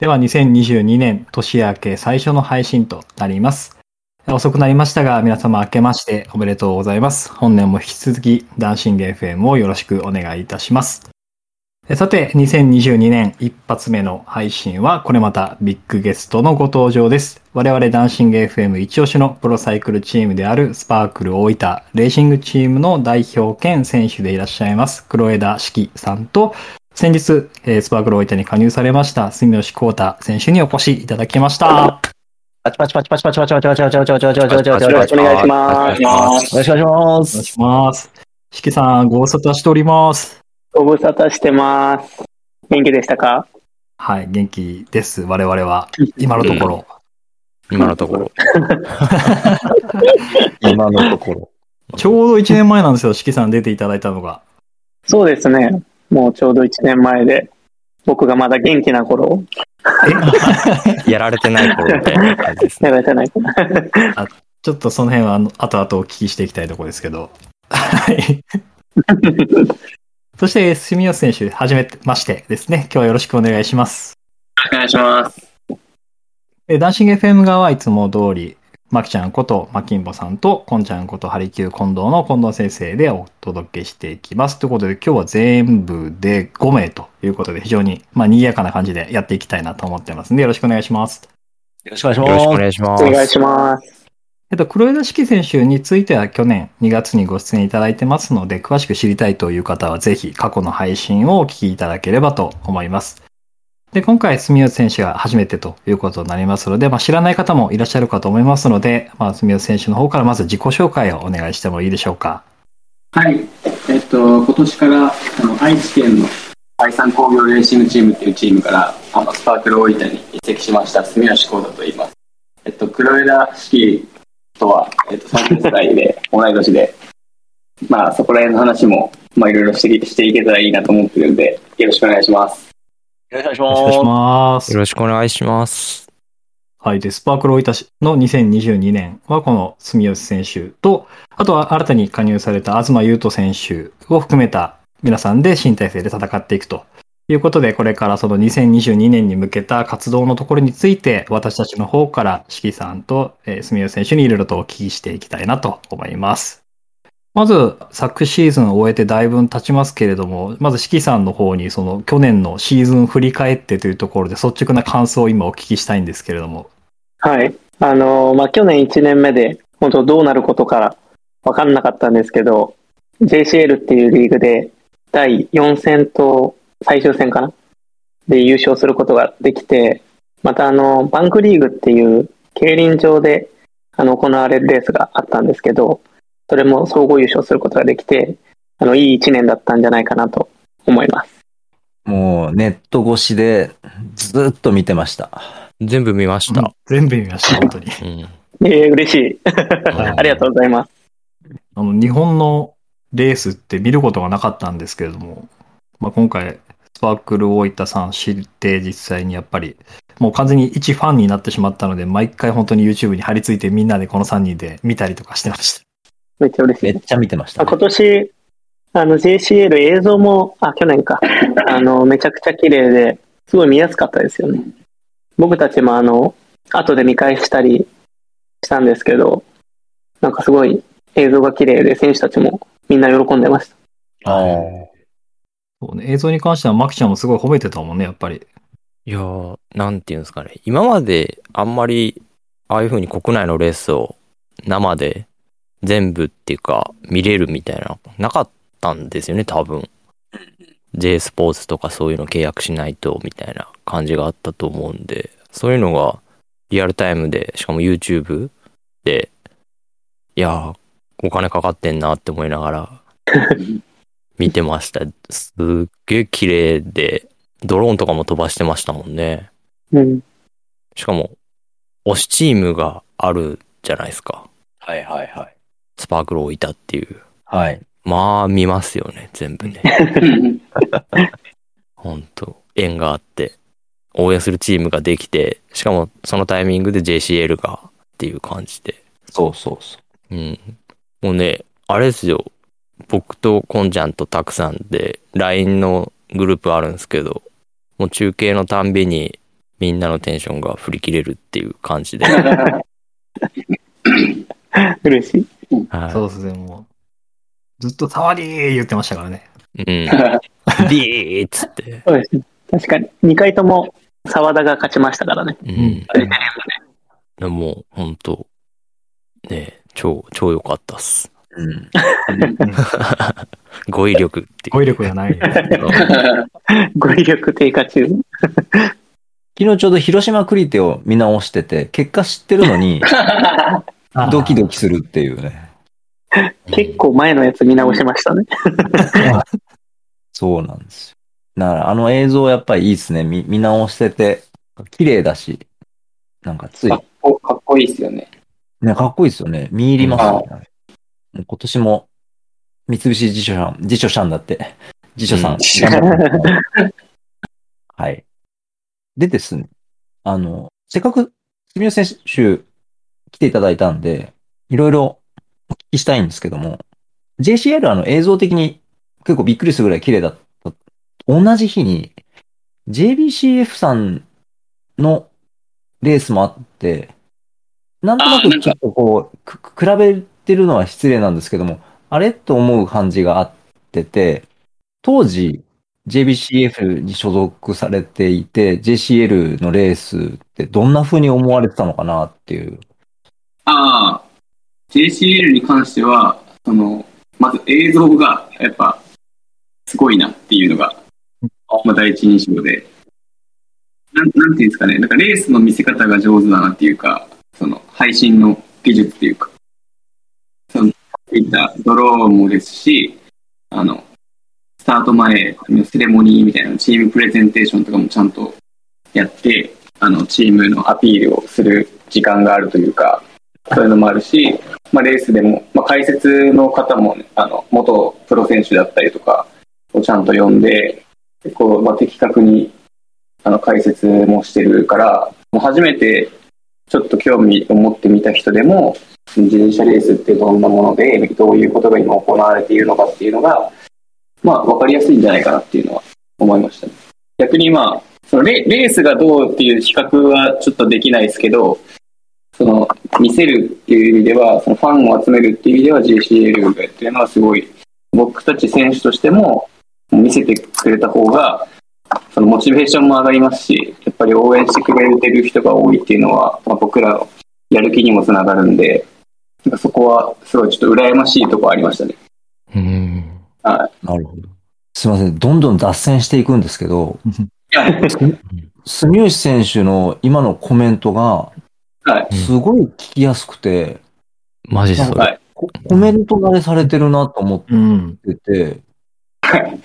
では2022年年明け最初の配信となります。遅くなりましたが、皆様明けましておめでとうございます。本年も引き続き、ダンシング FM をよろしくお願いいたします。さて、2022年一発目の配信は、これまたビッグゲストのご登場です。我々ダンシング FM 一押しのプロサイクルチームであるスパークル大分レーシングチームの代表兼選手でいらっしゃいます、黒枝四季さんと、先日、えースパークル大分に加入されました、住吉幸太選手にお越しいただきました。パチパチパチパチパチパチパチパチパチパチパチパチパチパチパチパチお願いします。よろしくお願いしますお願いす。します。四季さん、ご無沙汰しております。ご無沙汰してます。元気でしたかはい、元気です、我々は。今のところ。今のところ。今のところ。ちょうど1年前なんですよ、四季さん出ていただいたのが。そうですね。もうちょうど1年前で、僕がまだ元気な頃、やられてない頃みたいな感じですね。やられてないかな。ちょっとその辺はあの後々お聞きしていきたいところですけど。はい。そして、住吉選手、はじめましてですね。今日はよろしくお願いします。お願いします。えーダンシング FM 側はいつも通り、マキちゃんことマキンボさんと、コンちゃんことハリキュー近藤の近藤先生でお届けしていきます。ということで、今日は全部で5名ということで、非常に、まあ、賑やかな感じでやっていきたいなと思ってますんで、よろしくお願いします。よろしくお願いしよろしくおます。願いします。お願いします。えっと、黒枝式選手については去年2月にご出演いただいてますので、詳しく知りたいという方はぜひ過去の配信をお聞きいただければと思います。で、今回、住吉選手が初めてということになりますので、まあ、知らない方もいらっしゃるかと思いますので、まあ、住吉選手の方からまず自己紹介をお願いしてもいいでしょうか。はい、えっと、今年からあの愛知県の愛産工業レーシングチームっていうチームからあのスパークル大分に移籍しました住吉幸太と言います。えっと、黒枝式とは、えっと、30歳で同い年で、まあそこら辺の話も、まあいろいろしてしていけたらいいなと思ってるんで、よろしくお願いします。よろしくおお願いしまますよ。ろしくお願いします。はい。で、スパークル大分市の2022年はこの住吉選手と、あとは新たに加入された東優斗選手を含めた皆さんで新体制で戦っていくということで、これからその2022年に向けた活動のところについて、私たちの方から四季さんと、えー住吉選手にいろいろとお聞きしていきたいなと思います。まず、昨シーズンを終えてだいぶ経ちますけれども、まず四季さんの方にその去年のシーズン振り返ってというところで率直な感想を今お聞きしたいんですけれども。はい。あのまあ、去年1年目で、本当どうなることから分かんなかったんですけど、JCL っていうリーグで第4戦と最終戦かな？で優勝することができて、またあの、バンクリーグっていう競輪場であの行われるレースがあったんですけど、それも総合優勝することができて、あの、いい1年だったんじゃないかなと思います。す。もうネット越しでずっと見てました。全部見ました。全部見ました、本当に。うん。えー、嬉しい。ありがとうございます。あの、日本のレースって見ることがなかったんですけれども、まあ、今回、スパークル大分さん知って実際にやっぱり、もう完全に一ファンになってしまったので、毎回本当に YouTube に貼り付いてみんなでこの3人で見たりとかしてました。めっちゃ嬉しいめっちゃ見てました、あ今年、あの JCL 映像も、あ、去年か、あの、めちゃくちゃ綺麗で、すごい見やすかったですよね。僕たちもあの、後で見返したりしたんですけど、なんかすごい映像が綺麗で、選手たちもみんな喜んでました。あーそうね、映像に関してはマキちゃんもすごい褒めてたもんね、やっぱり。いやー、なんていうんですかね。今まであんまり、ああいう風に国内のレースを生で全部っていうか見れるみたいな、なかったんですよね、多分。J スポーツとかそういうの契約しないとみたいな感じがあったと思うんで、そういうのがリアルタイムで、しかも YouTube で、いやー、お金かかってんなって思いながら見てました。すっげえ綺麗で、ドローンとかも飛ばしてましたもんね。うん。しかも、推しチームがあるじゃないですか。はいはいはい。スパークル置いたっていう。はい。まあ、見ますよね、全部ね。ほんと、縁があって、応援するチームができて、しかもそのタイミングで JCL がっていう感じで。そうそうそうん。もうね、あれですよ。僕とコンちゃんとたくさんで LINE のグループあるんですけど、もう中継のたんびにみんなのテンションが振り切れるっていう感じで。嬉しい。はそうですね、もう。ずっと触りー言ってましたからね。い。うん。ビーっつって。そうですね。確かに。2回とも沢田が勝ちましたからね。うん。あれねでもう、ほんと、ね超、超良かったっす。うん。語彙力っていう。語彙力がない。語彙力低下中。昨日ちょうど広島クリテを見直してて、結果知ってるのに、ドキドキするっていうね。結構前のやつ見直しましたね。そうなんですよ。だからあの映像やっぱりいいですね。見見直してて、綺麗だし、なんかついか、っこかっこいいですよね。ね、かっこいいですよね。見入りますよね。今年も、三菱辞書さん、辞書さんだって、辞書さん、うんはい。でですね、あの、せっかく、住吉選手来ていただいたんで、いろいろお聞きしたいんですけども、JCL あの映像的に結構びっくりするぐらい綺麗だった。同じ日に、JBCF さんのレースもあって、なんとなくちょっとこう、く比べてるのは失礼なんですけども、あれと思う感じがあってて、当時 JBCF に所属されていて、JCL のレースってどんな風に思われてたのかなっていう。ああ、JCL に関しては、その、まず映像が、やっぱ、すごいなっていうのが、まあ、第一印象で。なん、なんていうんですかね、なんかレースの見せ方が上手だなっていうか、その、配信の技術っていうか、その、いったドローンもですし、あの、スタート前のセレモニーみたいなチームプレゼンテーションとかもちゃんとやって、あの、チームのアピールをする時間があるというか、そういうのもあるし、まあ、レースでも、まあ、解説の方も、ね、あの元プロ選手だったりとかをちゃんと呼んで、こうまあ、的確にあの解説もしてるから、もう初めてちょっと興味を持ってみた人でも、自転車レースってどんなもので、どういうことが今行われているのかっていうのが、まあ、わかりやすいんじゃないかなっていうのは思いましたね。逆にまあ、そのレレースがどうっていう比較はちょっとできないですけど、その見せるっていう意味では、そのファンを集めるっていう意味では JCL がやってるのはすごい、僕たち選手としても見せてくれた方が、そのモチベーションも上がりますし、やっぱり応援してくれてる人が多いっていうのは、まあ、僕らのやる気にもつながるんで、なんかそこはすごいちょっと羨ましいところありましたね。うん。なるほど。すいません。どんどん脱線していくんですけど、住吉選手の今のコメントが、はい。すごい聞きやすくて、マジそれ。はい。ココメント慣れされてるなと思っうん。てて、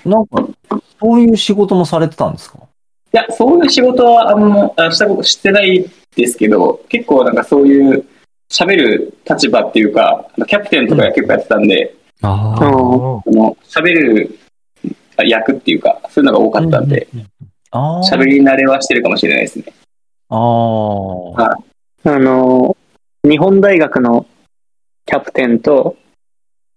なんか、そういう仕事もされてたんですか？いや、そういう仕事はあんまあしたことしてないですけど、結構なんかそういう喋る立場っていうか、キャプテンとか結構やってたんで、ああ。うんその喋る役っていうか、そういうのが多かったんで、ああ。喋り慣れはしてるかもしれないですね。ああ。あの、日本大学のキャプテンと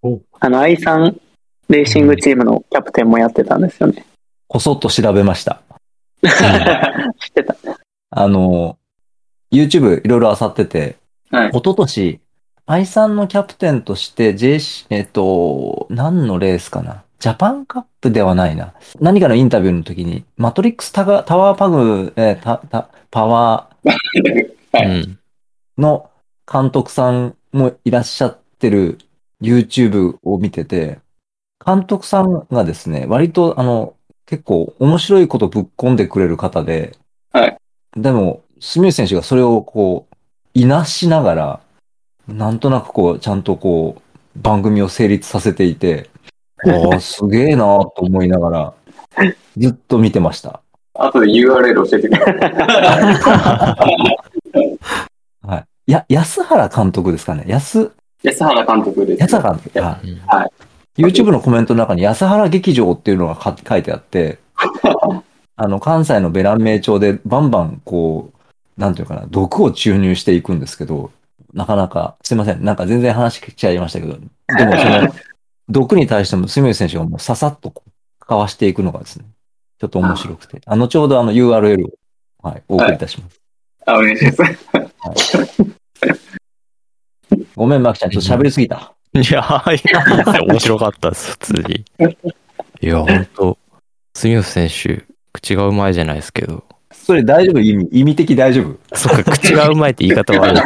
お、あの、愛さんレーシングチームのキャプテンもやってたんですよね。こそっと調べました。知ってた。あの、YouTube いろいろ漁ってて、はい。一昨年、愛さんのキャプテンとして JC、えっと、何のレースかな？ジャパンカップではないな。何かのインタビューの時に、マトリックスタガタワーパグ、えーたたパワ の監督さんもいらっしゃってる YouTube を見てて、監督さんがですね、割とあの、結構面白いことぶっ込んでくれる方で、はい。でも、住吉選手がそれをこう、いなしながら、なんとなくこう、ちゃんとこう、番組を成立させていて、ああ、すげえなと思いながら、ずっと見てました。後で URL 教えてください。はい。や、安原監督ですかね安、安原監督です、安原監督。はいうんはい YouTube のコメントの中に安原劇場っていうのがか書いてあって、あの、関西のベラン名町でバンバンこう、なんていうかな、毒を注入していくんですけど、なかなか、すいません、なんか全然話聞いちゃいましたけど、でもその、毒に対しても住吉選手がもうささっとかわしていくのがですね、ちょっと面白くて、あの、後ほどあの URL をはい、お送りいたします。あ、お願いします。ごめん、マキちゃん、ちょっと喋りすぎた。いや、はい。面白かったです、普通に。いや、ほんと、住吉選手、口がうまいじゃないですけど。それ大丈夫？意味、意味的大丈夫？そっか、口がうまいって言い方悪い。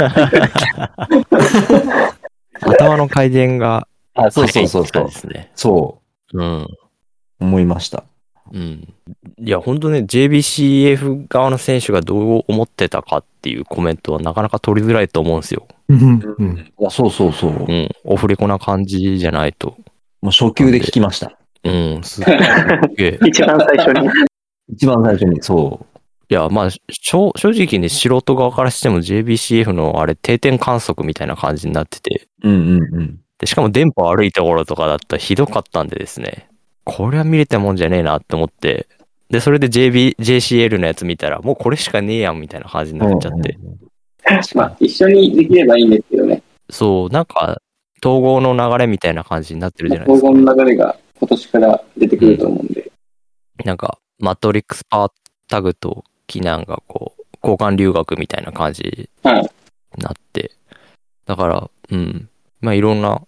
頭の回転があ、そう速そそうそういう。そうん。う、思いました。うん。いや、本当ね、JBCF 側の選手がどう思ってたかっていうコメントはなかなか取りづらいと思うんですよ。うんうんいや、そうそうそう。もうん。オフレコな感じじゃないと。う初級で聞きました。うん、すっげえ。一番最初に。一番最初に、そいや、まあ、正直ね、素人側からしても JBCF のあれ定点観測みたいな感じになってて、う。うんうんうん。でしかも電波悪いところとかだったらひどかったんでですね、これは見れたもんじゃねえなって思って、で、それで JB、JCL のやつ見たら、もうこれしかねえやんみたいな感じになっちゃって。まあ、一緒にできればいいんですけどね。そう、なんか、統合の流れみたいな感じになってるじゃないです黄か。金の流れが今年から出てくると思うんで。なんか、マトリックスパータグとキナンがこう、交換留学みたいな感じはい。になって、だから、うん。まあ、いろんな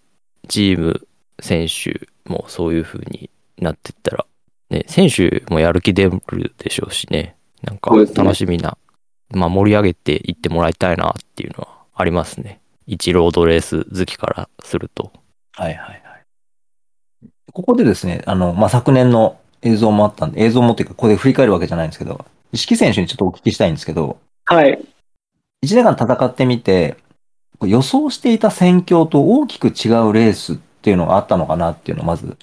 チーム、選手もそういう風になってったら、ね、選手もやる気出るでしょうしね。なんか楽しみな、まあ盛り上げていってもらいたいなっていうのはありますね。一ロードレース好きからすると。はいはいはい。ここでですね、あの、まあ、昨年の映像もあったんで、映像もっていうか、ここで振り返るわけじゃないんですけど、石木選手にちょっとお聞きしたいんですけど、はい。1年間戦ってみて、予想していた戦況と大きく違うレースっていうのがあったのかなっていうのをまず。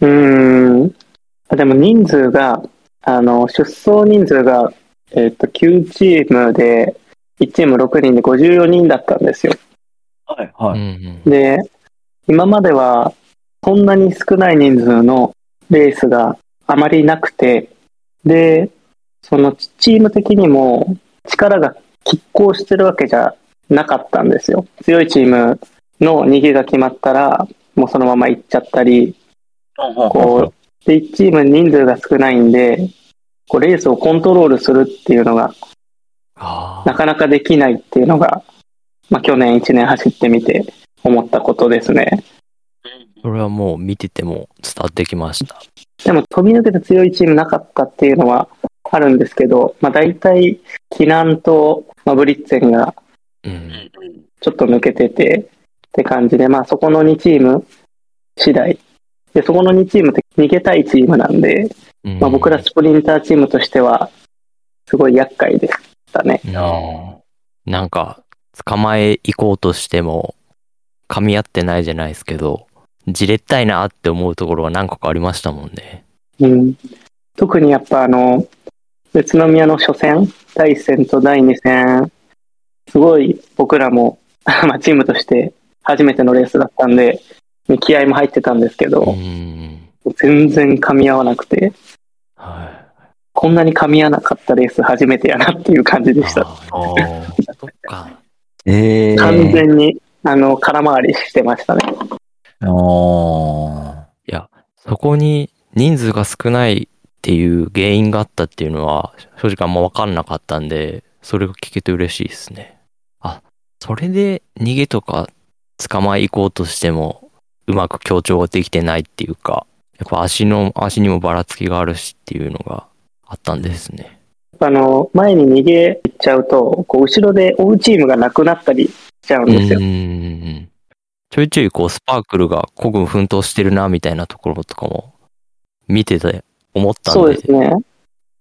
うーん。でも人数が、あの、出走人数が、えっ、と、9チームで、1チーム6人で54人だったんですよ。はいはうんうんで、今までは、そんなに少ない人数のレースがあまりなくて、で、そのチーム的にも力が拮抗してるわけじゃなかったんですよ。強いチームの逃げが決まったら、もうそのまま行っちゃったり、こう、で、1チーム人数が少ないんで、こうレースをコントロールするっていうのがあなかなかできないっていうのが、まあ去年1年走ってみて思ったことですね。それはもう見てても伝わってきました。でも飛び抜けて強いチームなかったっていうのはあるんですけど、まあ大体、キナンと、まあ、ブリッツェンがうん。ちょっと抜けててって感じで、まあそこの2チーム次第。で、そこの2チームって逃げたいチームなんで、うんまあ僕らスプリンターチームとしては、すごい厄介でしたね。うんなんか、捕まえ行こうとしても、噛み合ってないじゃないですけど、じれったいなって思うところは何個かありましたもんね。うん、特にやっぱあの、宇都宮の初戦、第1戦と第2戦、すごい僕らも、まあチームとして初めてのレースだったんで、気合も入ってたんですけうど、ん。全然噛み合わなくて、はこんなに噛み合わなかったレース初めてやなっていう感じい。でした。あーそっか。えー。完全に、あの、空回りしてましたね。あいや、そこに人数が少ないっていう原因があったっていうのは、正直あんま分かんなかったんで、それが聞けて嬉しいですね。あ、それで逃げとか捕まえ行こうとしても、うまく強調ができてないっていうか、やっぱ足の、足にもばらつきがあるしっていうのがあったんですね。あの、前に逃げちゃうと、こう、後ろで追うチームがなくなったりしちゃうんですよう。ん。ちょいちょいこうスパークルが孤軍奮闘してるなみたいなところとかも見てて思ったんで。そうですね。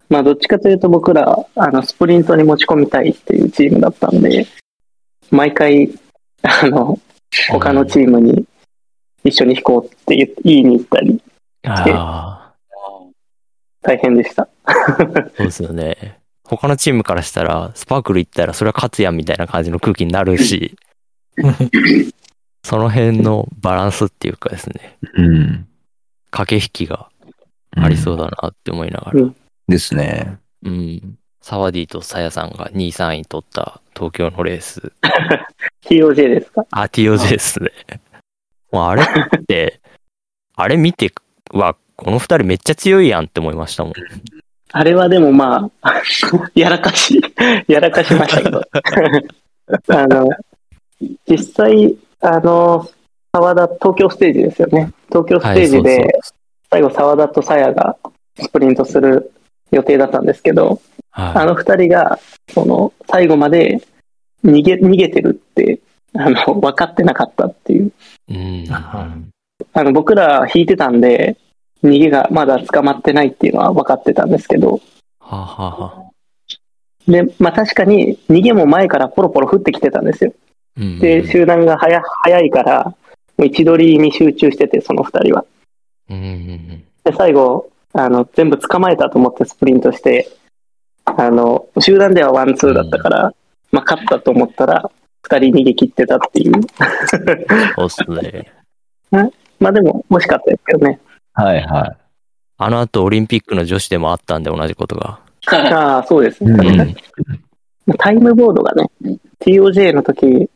まあ、どっちかというと僕ら、あの、スプリントに持ち込みたいっていうチームだったんで、毎回、あの、他のチームに一緒に引こうって言言いに行ったり、あ大変でした。あ、そうですよね。他のチームからしたら、スパークル行ったらそれは勝つやんみたいな感じの空気になるし、その辺のバランスっていうかですね、ー。うん。駆け引きがありそうだなって思いながら。うんですね。うん。サワディとサヤさんが2位、3位取った東京のレース。TOJ ですか？あ、TOJ ですね。もうあれって、あれ見ては、この二人めっちゃ強いやんって思いましたもん。あれはでもまあ、やらかし、やらかしましたけど。あの、実際、あの、沢田、東京ステージですよね。東京ステージで、最後沢田と鞘がスプリントする予定だったんですけど、あはの二人が、その、最後まで逃げ、逃げてるって、あの、分かってなかったっていう。い。うん。あの、僕ら引いてたんで、逃げがまだ捕まってないっていうのは分かってたんですけど、はあ、はあはあ、で、まあ確かに逃げも前からポロポロ降ってきてたんですよ。うんで、集団が早早いから、もう位置取りに集中してて、その二人は。うんうんで、最後、あの、全部捕まえたと思ってスプリントして、あの、集団ではワンツーだったから、まあ勝ったと思ったら、二人逃げ切ってたっていう。そうっすね。まあでも、惜しかったですけどね。はいはい。あの後オリンピックの女子でもあったんで同じことが。ああ、そうですね。うんうんタイムボードがね、TOJ の時、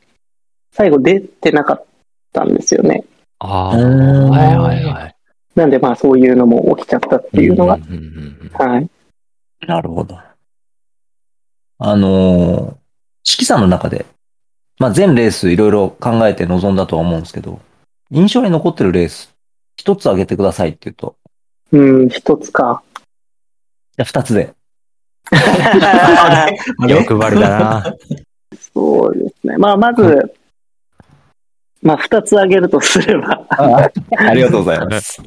最後出てなかったんですよね。ああ、うんはいはいはい。なんでまあそういうのも起きちゃったっていうのが、はい。なるほど。あのー、指揮さんの中で、まあ、全レースいろいろ考えて臨んだとは思うんですけど、印象に残ってるレース、一つ挙げてくださいって言うと、うん、一つか。じゃあ二つで。欲張りだな。そうですね。まあまず、まあ二つ挙げるとすれば、ありがとうございます。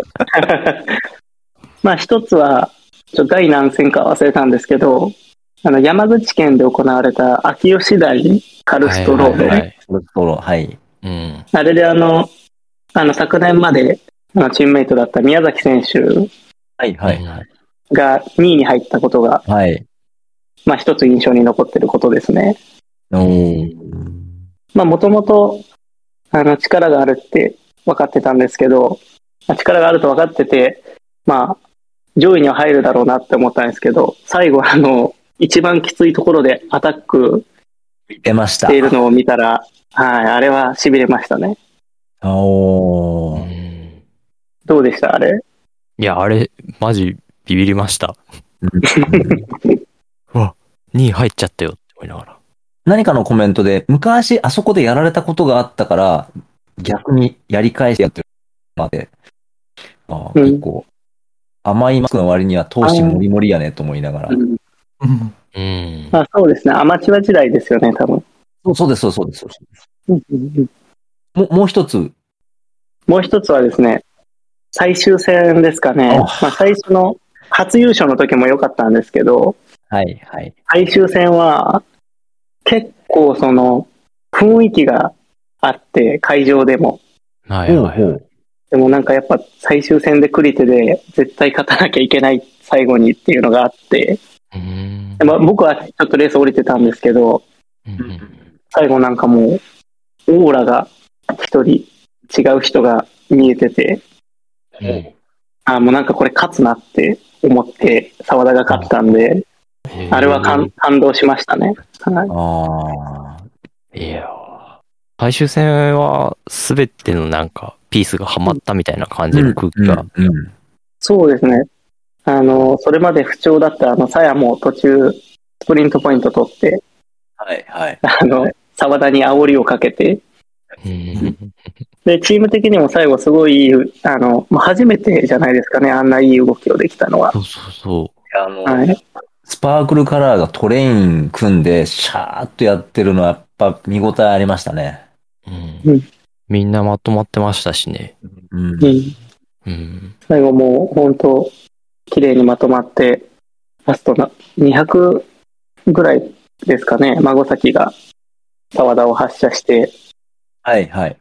まあ一つは、ちょっと第何戦か忘れたんですけど、あの山口県で行われた秋吉台カルストロード、はいはいはいそろそろ、はい。うん。あれであの、あの昨年まであのチームメイトだった宮崎選手はい、はい。が2位に入ったことが、はい。ままあ一つ印象に残ってることですね。おーまあもともと、あの力があるって分かってたんですけど、まあ力があると分かってて、まあ上位には入るだろうなって思ったんですけど、最後あの、一番きついところでアタック出まし。したているのを見たら、はい、あれは痺れましたね。おー。うんどうでした？あれ？いや、あれ、マジビビりました。う わ、2位入っちゃったよって思いながら。何かのコメントで、昔あそこでやられたことがあったから、逆にやり返してやってるまで、あーうん結構、甘いマスクの割には闘志もりもりやねと思いながら。うんうん。まあそうですね。アマチュア時代ですよね、多分。そうそうです、そうです。そうですうんうんうんもうもう一つ、もう一つはですね、最終戦ですかね。あまあ最初の初優勝の時も良かったんですけど、はい、はい。最終戦は結構その雰囲気があって、会場でも。はいはいはい。う。でもなんかやっぱ最終戦でクリテで絶対勝たなきゃいけない最後にっていうのがあって、うんでまあ、僕はちょっとレース降りてたんですけど、うん最後なんかもう、オーラが一人違う人が見えてて、うんあもうなんかこれ勝つなって思って沢田が勝ったんで、あれは感感動しましたね。はいああ。いやー最終戦は全てのなんかピースがはまったみたいな感じの空気が。うんうんそうですね。あの、それまで不調だったあの、さやも途中、スプリントポイント取って、はい、はい。あの、沢田に煽りをかけて、うんで、チーム的にも最後すごいいい、あの、まあ初めてじゃないですかね、あんないい動きをできたのは。そうそうそあの、はい。スパークルカラーがトレイン組んで、シャーっとやってるのはやっぱ見応えありましたね。う。うんうんみんなまとまってましたしね。うんうん。うん。最後もう本当、綺麗にまとまって、ラストな200ぐらいですかね、孫崎が沢田を発射して、はい、はい。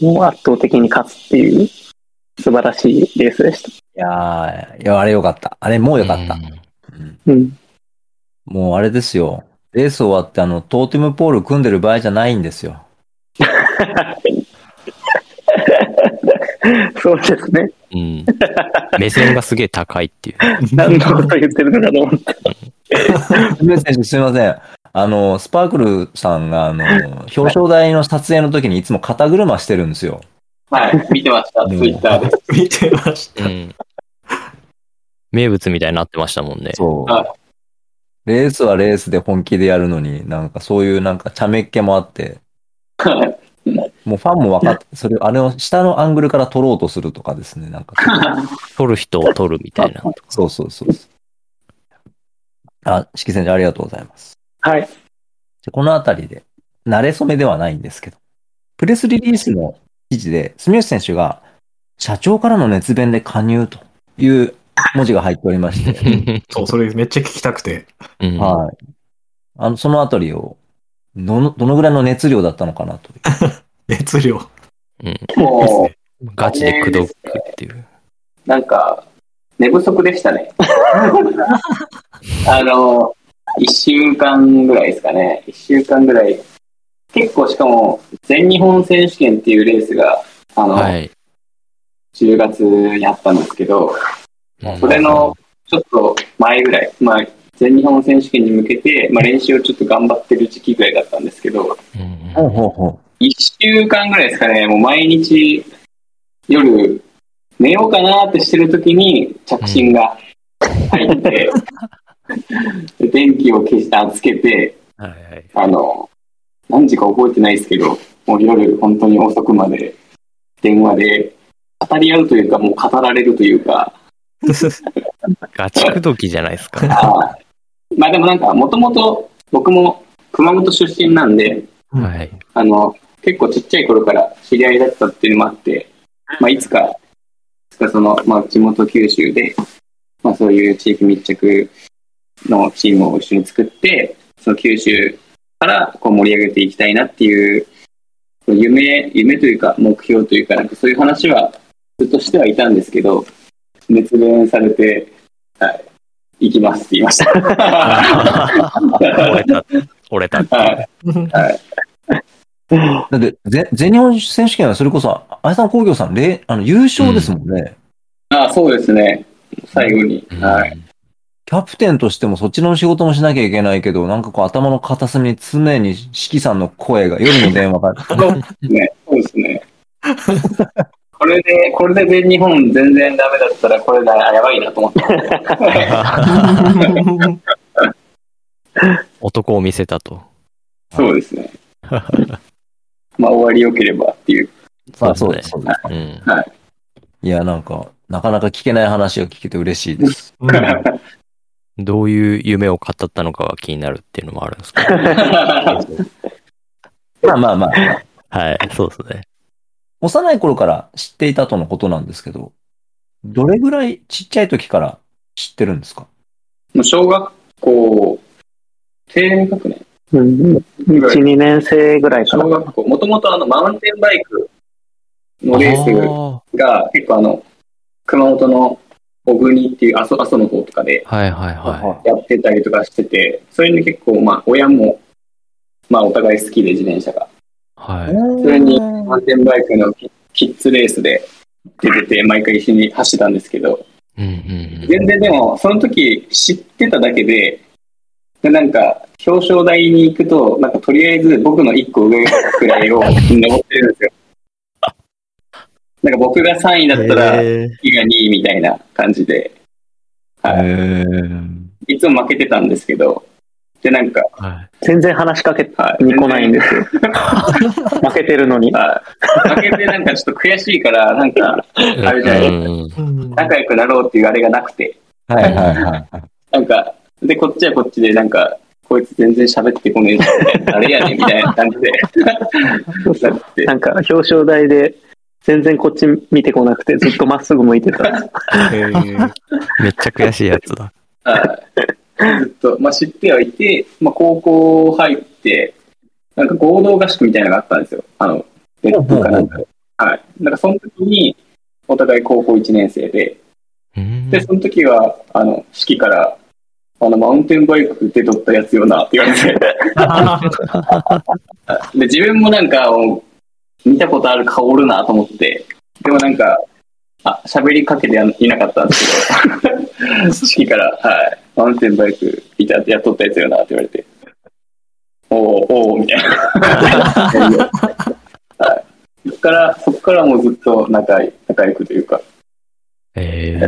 もう圧倒的に勝つっていう素晴らしいレースでした。いやー、いや、あれよかった。あれもうよかった。うんうん。もうあれですよ。レース終わってあの、トーテムポール組んでる場合じゃないんですよ。そうですね。うん。目線がすげえ高いっていう。何のこと言ってるのかと思って。梅選手すみません。あの、スパークルさんが、あの、表彰台の撮影の時にいつも肩車してるんですよ。はい、見てました、ツイッターで。見てました。うん。名物みたいになってましたもんね。そうあ。レースはレースで本気でやるのに、なんかそういうなんか茶目っ気もあって、もうファンも分かって、それ、あれを下のアングルから撮ろうとするとかですね、なんか。撮る人を撮るみたいな。そうそうそう。あ、四季先生ありがとうございます。はい。じゃあこのあたりで、慣れ初めではないんですけど、プレスリリースの記事で、住吉選手が、社長からの熱弁で加入という文字が入っておりまして、そう、それめっちゃ聞きたくて。うんはい。あの、そのあたりを、どの、どのぐらいの熱量だったのかなと。熱量。うんもガチで口説くっていう。う、なんか、寝不足でしたね。あの、一週間ぐらいですかね。一週間ぐらい。結構しかも、全日本選手権っていうレースが、あの、はい。10月にあったんですけど、それのちょっと前ぐらい、まあ、全日本選手権に向けて、まあ、練習をちょっと頑張ってる時期ぐらいだったんですけど、うんほうほうほ1週間ぐらいですかね、もう毎日夜寝ようかなってしてる時に着信が入って、で電気を消したつけて、はいはい。あの、何時か覚えてないですけど、もう夜本当に遅くまで電話で語り合うというか、もう語られるというか、ガチ口説きじゃないですか。まあでもなんか、もともと僕も熊本出身なんで、はい。あの、結構ちっちゃい頃から知り合いだったっていうのもあって、まあいつか、いつかその、まあ地元九州で、まあそういう地域密着のチームを一緒に作って、その九州からこう盛り上げていきたいなっていう、夢、夢というか目標というか、なんかそういう話はずっとしてはいたんですけど、熱弁されて、はい、行きますって言いました。折れた。折れたっていう。はいう。だって、ぜ全日本選手権はそれこそ、あやさん工業さん、れあの優勝ですもんね。あそうですね。最後に。はい。キャプテンとしてもそっちの仕事もしなきゃいけないけど、なんかこう頭の片隅に常に四季さんの声が、夜の電話が、ね、そうですね。これで、これで全日本全然ダメだったら、これだ、やばいなと思って。男を見せたと。そうですね。まあ、終わり良ければっていう。あそうです、そうです。うん。いや、なんか、なかなか聞けない話が聞けて嬉しいです。どういう夢を語ったのかが気になるっていうのもあるんですか まあまあまあ、はい。そうですね。幼い頃から知っていたとのことなんですけど、どれぐらいちっちゃい時から知ってるんですか？もう小学校、低学年うん、1、2年生ぐらいかな。小学校、もともとあの、マウンテンバイクのレースあが結構あの、熊本の小国っていう阿蘇阿蘇の方とかでーはいはいはやってたりとかしてて、それに結構、まあ、親も、まあ、お互い好きで自転車が。い。はい。それに、マウンテンバイクのキキッズレースで出てて、毎回一緒に走ってたんですけど、うんうん全然でも、その時知ってただけで、でなんか、表彰台に行くと、なんかとりあえず僕の一個上くらいを登ってるんですよ。なんか僕が3位だったら、へ次が2位みたいな感じで、へはいーいつも負けてたんですけど、で、なんか、ーはい。全然話しかけはいに来ないんですよ。負けてるのに。はい負けてなんかちょっと悔しいから、なんか、あれじゃないうん仲良くなろうっていうあれがなくて、はいはいはい。なんか、で、こっちはこっちで、なんか、こいつ全然喋ってこねえじゃんみたいな、誰やねんみたいな感じで、なんか表彰台で全然こっち見てこなくてずっとまっすぐ向いてた。めっちゃ悔しいやつだ。はいずっと、まあ、知ってはいて、まあ、高校入って、なんか合同合宿みたいなのがあったんですよ。あの、別府かなんか。はい。なんかその時に、お互い高校1年生で、うんで、その時は、あの、式から、あの、マウンテンバイクで撮ったやつよなって言われて、で、自分もなんか、見たことある顔おるなと思って、でもなんか、あ、喋りかけていなかったんですけど、式から、はい、マウンテンバイクいたやっとったやつよなって言われて、おおおおみたいな。はい。そっから、そっからもうずっと仲仲良くというか、ええ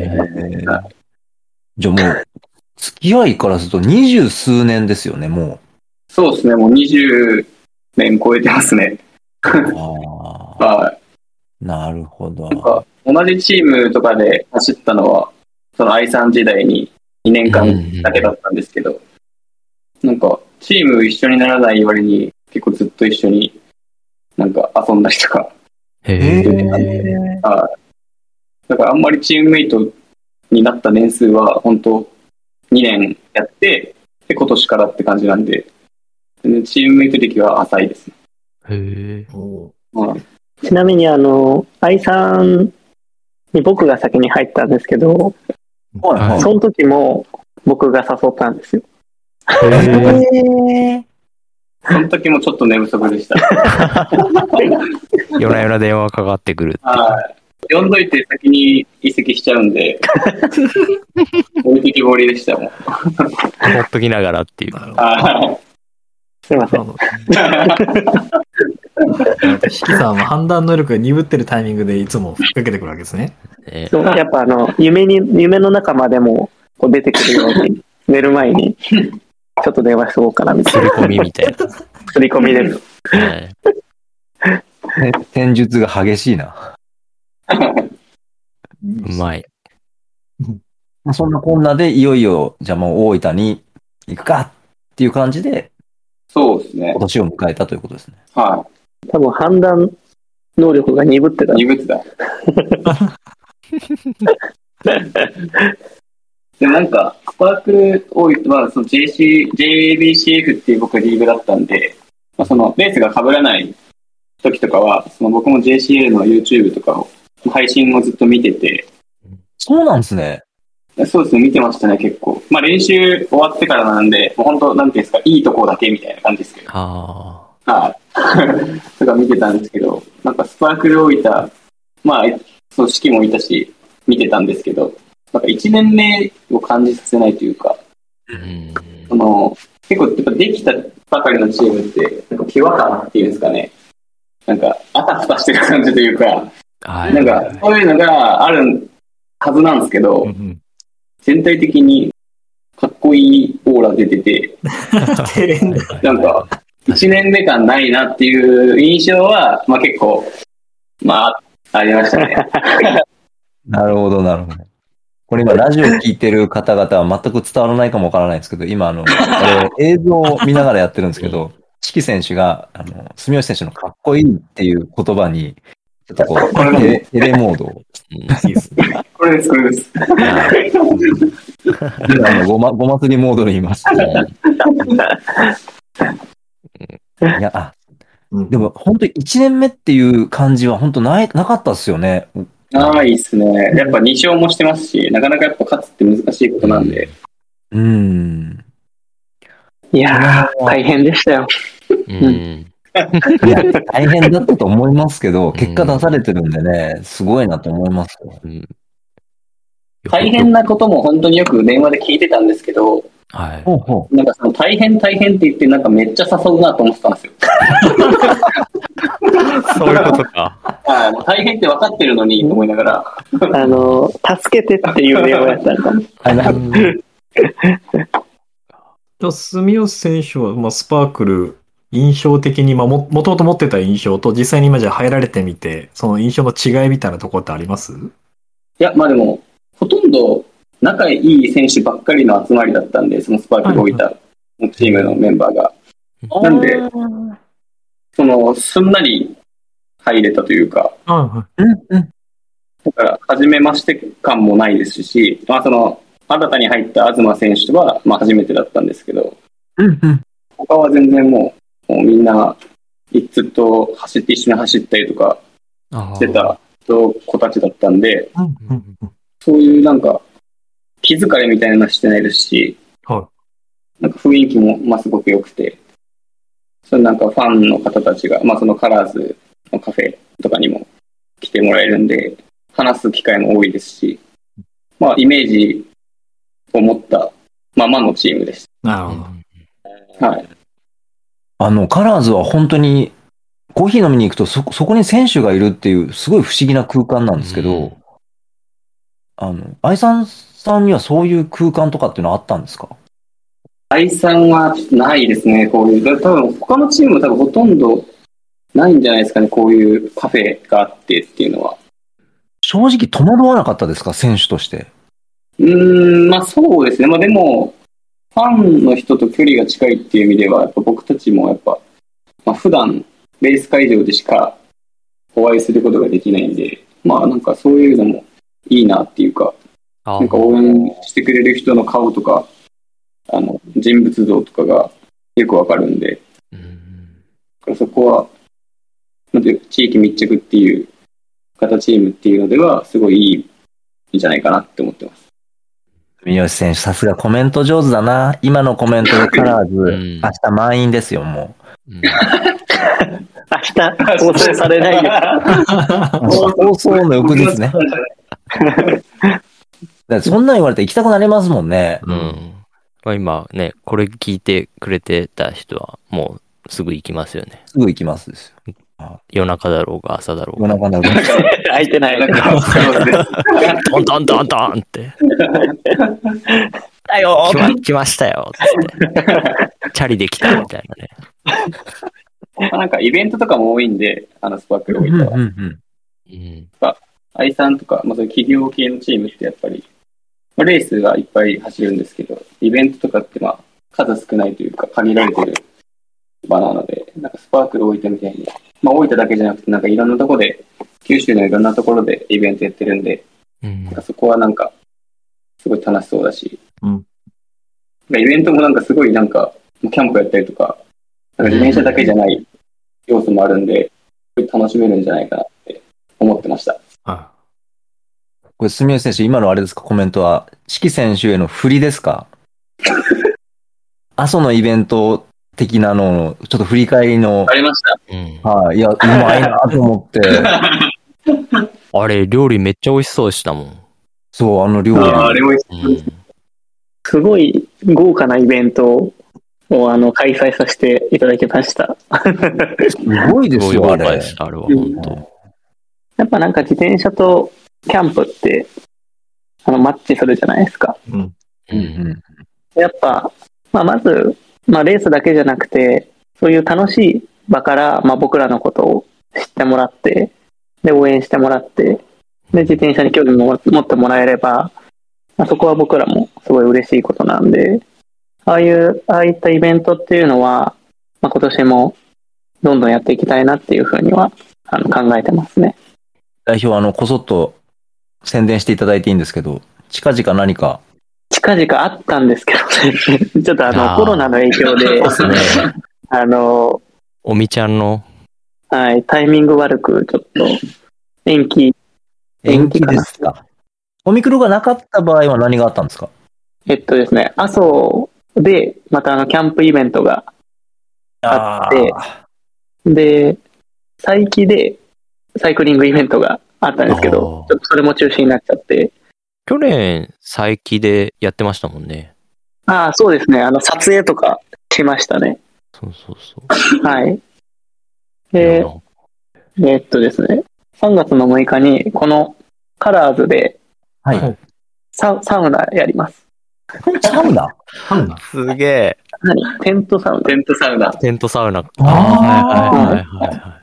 ー。じゃあもう、付き合いからすると二十数年ですよね、もそうですね、もう20年超えてますね。う。ああ、はなるほどい。。なんか、同じチームとかで走ったのは、その愛さん時代に2年間だけだったんですけど、なんか、チーム一緒にならない割に、結構ずっと一緒になんか遊んだりとか、へええ。ー、だからあんまりチームメイトになった年数は、本当2年やって、で、今年からって感じなんで、チームメイト歴は浅いですね。へえ。おはいちなみに、あの、愛さんに僕が先に入ったんですけど、はいはい。その時も僕が誘ったんですよ。え その時もちょっと寝不足でした。夜な夜な電話かかってくるって。はい。呼んどいて先に移籍しちゃうんで、置いてきぼりでしたもん。ほっときながらっていう。すいません。なるほど。四季さんは判断能力が鈍ってるタイミングでいつもふっかけてくるわけですね。えそうやっぱあの、夢に、夢の中までもこう出てくるように、寝る前に、ちょっと電話しとこうかなみたい刷り込みみたいな。振り込みです。な。はいー、戦術が激しいな。うまい。まあそんなこんなで、いよいよ、じゃあもう大分に行くかっていう感じで、そうですね今。年を迎えたということですね。は多分判断能力が鈍ってたい。。鈍ってた。でもなんか、スパークル多いと、まあ、その JC、JBCF っていう僕はリーグだったんで、まあ、そのレースが被らない時とかは、その僕も JCL の YouTube とかを、配信もずっと見てて、そうなんですね。そうですね、見てましたね、結構。まあ練習終わってからなんで、もう本当、なんていうんですか、いいとこだけみたいな感じですけど。あはい。とか見てたんですけど、なんかスパークル大分、まあ、その式もいたし、見てたんですけど、なんか1年目を感じさせないというか、あ。うん。その、結構やっぱできたばかりのチームって、なんかピュア感っていうんですかね、なんか、あたふたしてる感じというか、はい。なんか、そういうのがあるはずなんですけど、うん全体的にかっこいいオーラ出てて、なんか、1年目感ないなっていう印象は、まあ結構、まあ、ありましたね。なるほど、なるほど。これ今、ラジオ聞いてる方々は全く伝わらないかもわからないんですけど、今、あの、映像を見ながらやってるんですけど、四季選手が、あの、住吉選手のかっこいいっていう言葉に、ちょっとこう、テレテレモードを、いいですね。これです、これです。今あのごま、ごますりモードにいます。いや、あ、うんでも本当に1年目っていう感じは本当ない、なかったっすよね。ないっすね。やっぱ2勝もしてますし、なかなかやっぱ勝つって難しいことなんで。うん。いやー、大変でしたよ。うん。いや、大変だったと思いますけど、結果出されてるんでね、すごいなと思いますよ。うん。大変なことも本当によく電話で聞いてたんですけど、はい。なんかその大変大変って言ってなんかめっちゃ誘うなと思ってたんですよ。そういうことか。はい、もう大変って分かってるのにと思いながら。あの、助けてっていう電話やったのかも。あなでも 住吉選手は、まあ、スパークル、印象的に、まあ、も、もともと持ってた印象と、実際に今じゃ入られてみて、その印象の違いみたいなところってあります？いや、まあでも、ほとんど仲いい選手ばっかりの集まりだったんで、そのスパークル大分のチームのメンバーが。なんで、その、すんなり入れたというか、はうんうん。だから、初めまして感もないですし、まあその、新たに入った東選手は、まあ初めてだったんですけど。他は全然もう、もうみんな、ずっと走って、一緒に走ったりとかあしてた人子たちだったんで、そういうなんか、気疲れみたいなのはしてないですし、はなんか雰囲気も、まあ、すごく良くて、それなんかファンの方たちが、まあ、そのカラーズのカフェとかにも来てもらえるんで、話す機会も多いですし、まあ、イメージを持ったままのチームでしなるほど。た。はい。あの、カラーズは本当に、コーヒー飲みに行くとそ、そこに選手がいるっていう、すごい不思議な空間なんですけど、うんあの、愛さんささんにはそういう空間とかっていうのはあったんですか？愛さんはないですね、こういう。だ多分他のチームも多分ほとんどないんじゃないですかね、こういうカフェがあってっていうのは。正直戸惑わなかったですか？選手として。うーん、まあそうですね。まあでも、ファンの人と距離が近いっていう意味では、やっぱ僕たちもやっぱ、まあ普段、レース会場でしかお会いすることができないんで、まあなんかそういうのもいいなっていうか、あなんか応援してくれる人の顔とか、あの、人物像とかがよくわかるんで、うんそこは、地域密着っていう型チームっていうのでは、すごいいいんじゃないかなって思ってます。三好選手、さすがコメント上手だな。今のコメントでカラーズ、ん明日満員ですよ、もうん明日放送されないよ。う。放送の翌日ね。そんなん言われて行きたくなりますもんね。うん。まあ今ね、これ聞いてくれてた人はもうすぐ行きますよね。すぐ行きますですよ。夜中だろうが朝だろうが。夜中なる。空いてない。トントントントンって。だよ来ましたよって。チャリで来たみたいなね。まあなんかイベントとかも多いんで、あのスパークル大分は。うんうんうん。愛さんとか、まあ、そういう企業系のチームってやっぱり、まあ、レースがいっぱい走るんですけど、イベントとかってまあ数少ないというか限られてる場なので、なんかスパークル大分みたいに、まあ大分だけじゃなくて、なんかいろんなところで、九州のいろんなところでイベントやってるんで、うんそこはなんか、すごい楽しそうだし、うん。イベントもなんかすごいなんか、キャンプやったりとか、なんか自転車だけじゃない要素もあるんで、すごい楽しめるんじゃないかなって思ってました。あこれ、住吉選手、今のあれですか、コメントは、四季選手への振りですか？阿蘇のイベント的なのを、ちょっと振り返りのあ、りました？うんはい、いや、うまいなと思って、あれ、料理めっちゃ美味しそうでしたもん。そう、あの料理。ああれもうんすごい豪華なイベントをあの開催させていただきました。すごいですすよ、あれごい豪華で。した、あれは本当。やっぱなんか自転車とキャンプってあのマッチするじゃないですか。うん。ううんんやっぱ、まあ、まず、まあ、レースだけじゃなくて、そういう楽しい場から、まあ、僕らのことを知ってもらって、で、応援してもらって、で、自転車に興味も持ってもらえれば、まあ、そこは僕らもすごい嬉しいことなんで、ああいう、ああいったイベントっていうのは、まあ、今年もどんどんやっていきたいなっていうふうにはあの考えてますね。代表、あの、こそっと宣伝していただいていいんですけど、近々何か、近々あったんですけどね、ちょっとああのー。コロナの影響で。あの、おみちゃんの、はい、タイミング悪くちょっと延期、延期ですか。オミクロがなかった場合は何があったんですか？えっとですね、阿蘇でまたあのキャンプイベントがあって。で、佐伯でサイクリングイベントがあったんですけど、ちょっとそれも中止になっちゃって、去年、佐伯でやってましたもんね。ああ、そうですね、あの撮影とかしましたね。そうそうそう。はい。で、えっとですね、3月の6日にこのカラーズではい。ササウナやります。サウナ？なんだすげえ。何テントサウナテントサウナ。テントサウナ。あーはいはいはいはいはい。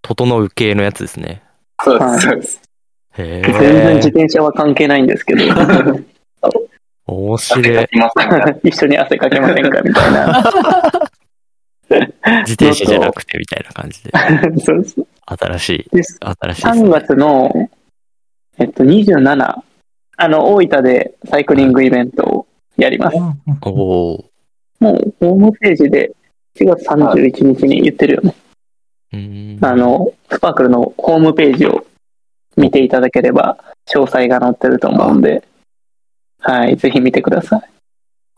整う系のやつですね。そうです、そうです。へ全然自え。転車は関係ないんですけど、面白い。一緒に汗かけませんか？みたいな。自転車じゃなくてみたいな感じで。そうそう新しい。新しいです3ね。月の、えっと、27、あの、大分でサイクリングイベントをやります。おおもう、ホームページで4月31日に言ってるよね。あの、スパークルのホームページを見ていただければ、詳細が載ってると思うんで、はい、ぜひ見てください。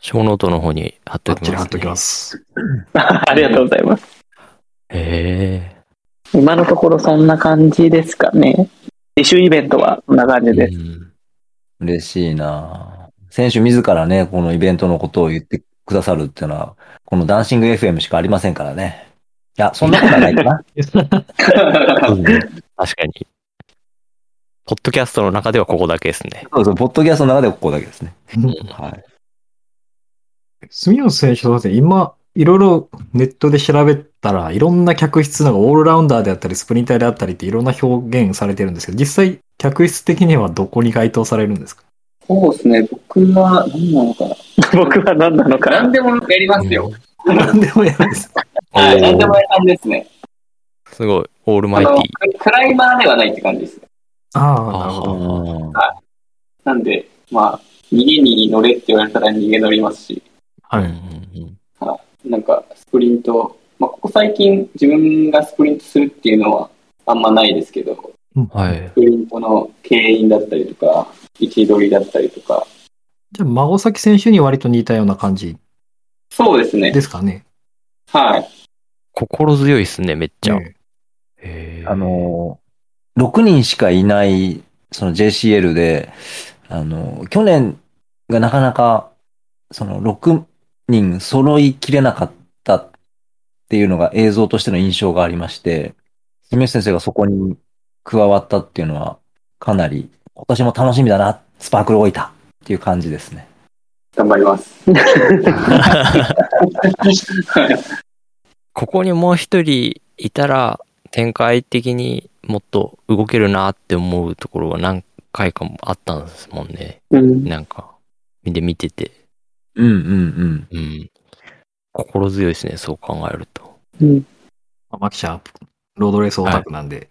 小ノートの方に貼ってバおきます、ね。貼っときます。ありがとうございます。へ今のところそんな感じですかね。自主イベントはこんな感え。じです。うん嬉しいな選手自らね、このイベントのことを言ってくださるっていうのは、このダンシング FM しかありませんからね。いや、そんなことはないかな。確かに。ポッドキャストの中ではここだけですね。そうそう、ポッドキャストの中ではここだけですね。はい。住吉選手だって今、いろいろネットで調べたら、いろんな客室なんかオールラウンダーであったり、スプリンターであったりっていろんな表現されてるんですけど、実際、客室的にはどこに該当されるんですか？そうですね。僕は何なのかな？僕は何なのかな？何でもやりますよ。何でもやるんです。はい。何でもやる感じですね。すごい。オールマイティ。ククライマーではないって感じですね。ああ、なるほど。なんで、まあ、逃げに乗れって言われたら逃げ乗りますし、はい。うんうんなんかスプリント、まあ、ここ最近自分がスプリントするっていうのはあんまないですけど、うんはいス。プリントの牽引だったりとか、位置取りだったりとか、じゃあ、孫崎選手に割と似たような感じそうですねで。すかね。はい。心強いっすね、めっちゃ。えへーあのー、6人しかいない、その JCL で、あのー、去年がなかなか、その6人揃いきれなかったっていうのが映像としての印象がありまして、住吉先生がそこに加わったっていうのは、かなり、今年も楽しみだな、スパークル置いたっていう感じですね。頑張ります。は いここにもう一人いたら、展開的にもっと動けるなって思うところが何回かもあったんですもんね。うん。なんか、見て見てて。うんうんうん。心強いですね、そう考えると。うん。まあ、マキシャ、ロードレースオタクなんで、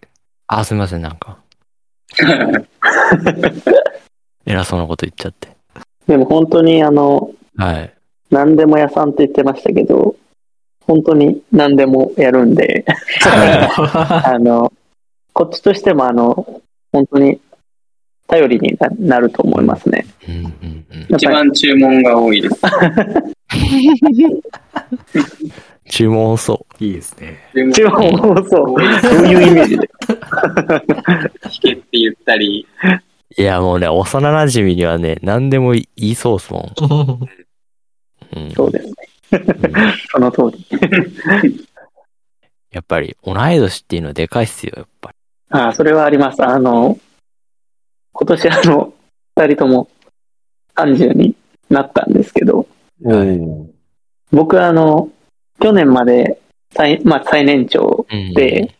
あ、すみません、なんか、偉そうなこと言っちゃって。でも本当にあの、はい。何でも屋さんって言ってましたけど、本当に何でもやるんで、あの、こっちとしてもあの、本当に頼りにななると思いますね。うんうんうん。一番注文が多いです。注文そいいですね。一番もそう、どういうイメージで？弾けって言ったり、う。いや、もうね、幼馴染にはね、何でも言いそうっすもん。うんそうですね。うん その通り。やっぱり、同い年っていうのはでかいっすよ、やっぱり。ああ、それはあります。あの、今年あの、二人とも30になったんですけど、うん。僕はあの、去年まで最、まあ最年長うんで、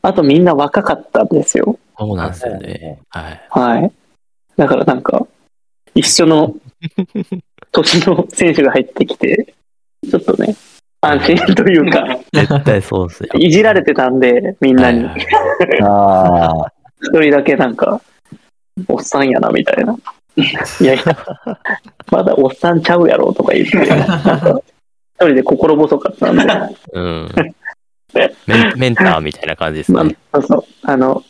あとみんな若かったんですよ。そうなんですよね。はい。はい。だからなんか、一緒の 年の選手が入ってきて、ちょっとね、安心というか、絶対そうっすよ。いじられてたんで、みんなに。一人だけなんか、おっさんやな、みたいな。いやいや、まだおっさんちゃうやろ、とか言って、一人で心細かったんで、うん。メンメンターみたいな感じですまあね。、そうそう、あの、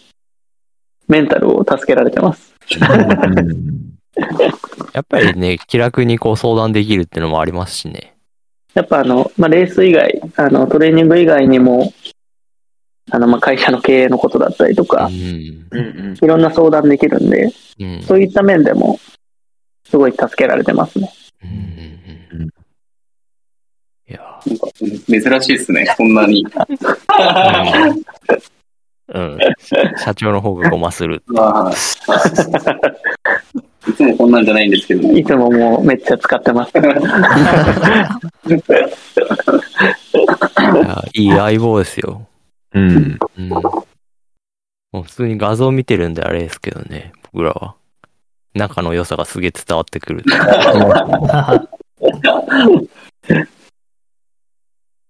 メンタルを助けられてます。うんやっぱりね、気楽にこう相談できるっていうのもありますしね。やっぱあの、まあ、レース以外、あの、トレーニング以外にも、あの、まあ、会社の経営のことだったりとうか、ん。うんいろんな相談できるんで、うん。そういった面でも、すごい助けられてますね。うんうんうんいやなんか珍しいですね、こんなに。ーうん。社長の方がごまする。まあ、いつもこんなんじゃないんですけどね。いつももうめっちゃ使ってます。いやいい相棒ですよ。うん。うん。もう普通に画像見てるんであれですけどね、僕らは。仲の良さがすげえ伝わってくる。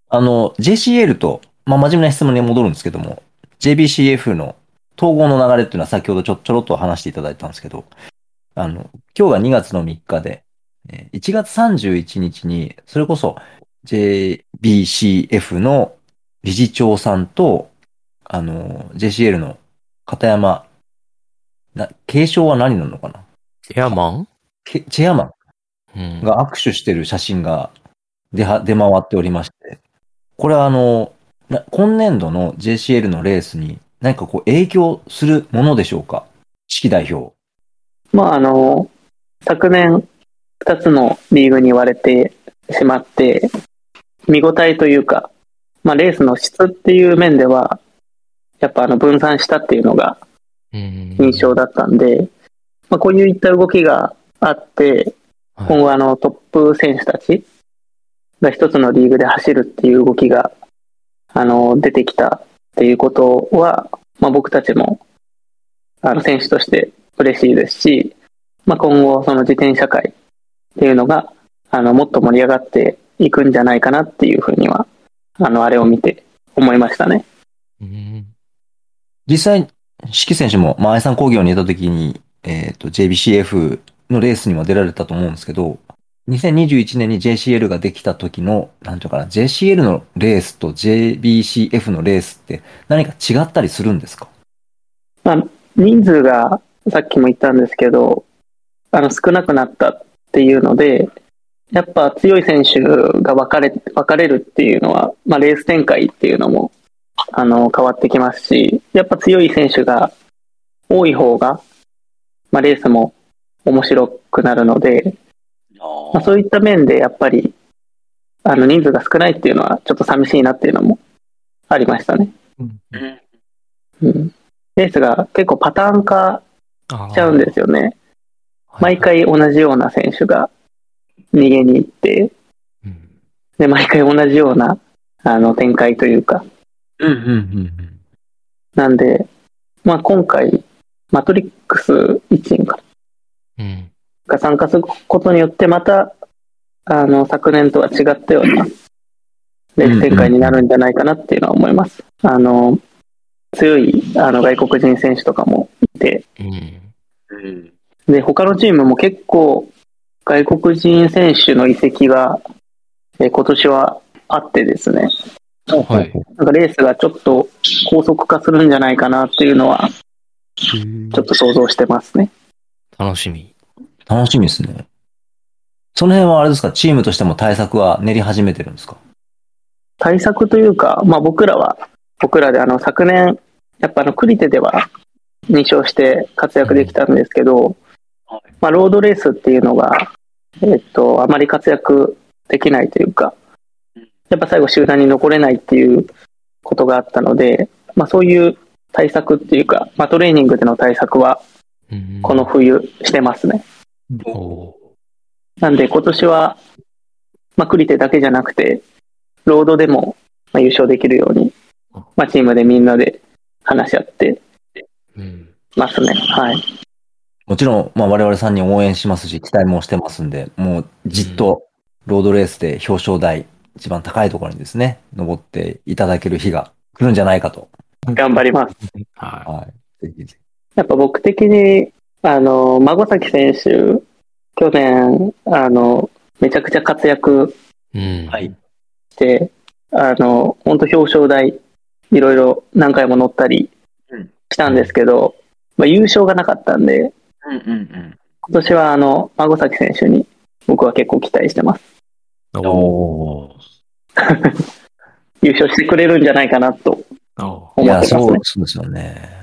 あの、JCL と、まあ、真面目な質問に戻るんですけども、JBCF の統合の流れっていうのは先ほどちょちょろっと話していただいたんですけど、あの、今日が2月の3日で、えー1月31日に、それこそ JBCF の理事長さんと、あの、JCL の片山、な、継承は何なのかな？チェアマン？けチェアマン。うん。が握手してる写真が出は出回っておりまして、これはあの、な今年度の JCL のレースに何かこう影響するものでしょうか？式代表。まああの、昨年2つのリーグに割れてしまって、見応えというか、まあレースの質っていう面では、やっぱあの分散したっていうのがうん。印象だったんで、まあ、こういった動きがあって、はい。今後あのトップ選手たちが一つのリーグで走るっていう動きがあの出てきたっていうことは、まあ、僕たちもあの選手として嬉しいですし、まあ、今後その自転車界っていうのがあのもっと盛り上がっていくんじゃないかなっていうふうにはあのあれを見て思いましたね。うん実際、四季選手も、まあ、愛産工業にいた時に、えっ、と、JBCF のレースにも出られたと思うんですけど、2021年に JCL ができた時の、なんていうのかな、JCL のレースと JBCF のレースって何か違ったりするんですか？まあ、人数がさっきも言ったんですけど、あの少なくなったっていうので、やっぱ強い選手が分かれ分かれるっていうのは、まあ、レース展開っていうのもあの変わってきますし、やっぱ強い選手が多い方が、まあ、レースも面白くなるので、まあ、そういった面でやっぱりあの人数が少ないっていうのはちょっと寂しいなっていうのもありましたね。うん、レースが結構パターン化しちゃうんですよね。毎回同じような選手が逃げに行って、うん。で、毎回同じようなあの展開というか、うん、うん、うん。なんで、まあ今回、マトリックス1チームかうん。が参加することによって、また、あの、昨年とは違ったようなレース展開になるんじゃないかなっていうのは思います。あの、強いあの外国人選手とかもいて、うんで、他のチームも結構外国人選手の移籍が、えー今年はあってですね、はい。なんかレースがちょっと高速化するんじゃないかなっていうのは、ちょっと想像してますね。楽しみ。楽しみですね。その辺はあれですか、チームとしても対策は練り始めてるんですか？対策というか、まあ僕らは、僕らであの昨年、やっぱあのクリテでは2勝して活躍できたんですけど、まあロードレースっていうのが、えっと、あまり活躍できないというか、やっぱ最後集団に残れないっていうことがあったので、まあそういう対策っていうか、まあトレーニングでの対策はうん。この冬してますね。おなんで今年は、まあ、クリテだけじゃなくて、ロードでもまあ優勝できるように、まあ、チームでみんなで話し合ってうんますね。はい。もちろん、まあ我々3人応援しますし、期待もしてますんで、もうじっとロードレースで表彰台、一番高いところにですね、登っていただける日が来るんじゃないかと。頑張ります。ははい。ぜひぜやっぱ僕的に、あの、孫崎選手、去年、あの、めちゃくちゃ活躍うんはいして、あの、本当表彰台、いろいろ何回も乗ったりうんしたんですけど、まあ、優勝がなかったんで、うんうんうん。今年はあの、孫崎選手に僕は結構期待してます。おお 優勝してくれるんじゃないかなとい。おいや、思ってますね。そう、そうですよね。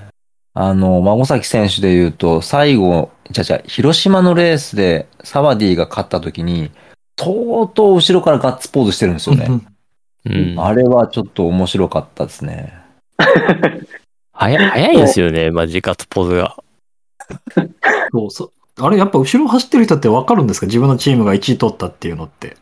あの、孫崎選手で言うと、最後、じゃじゃ広島のレースでサワディが勝った時に、とうとう後ろからガッツポーズしてるんですよね。うんあれはちょっと面白かったですね。早い、早いですよね、マジガッツポーズが。そうそう。あれ、やっぱ後ろ走ってる人ってわかるんですか？自分のチームが1位取ったっていうのって。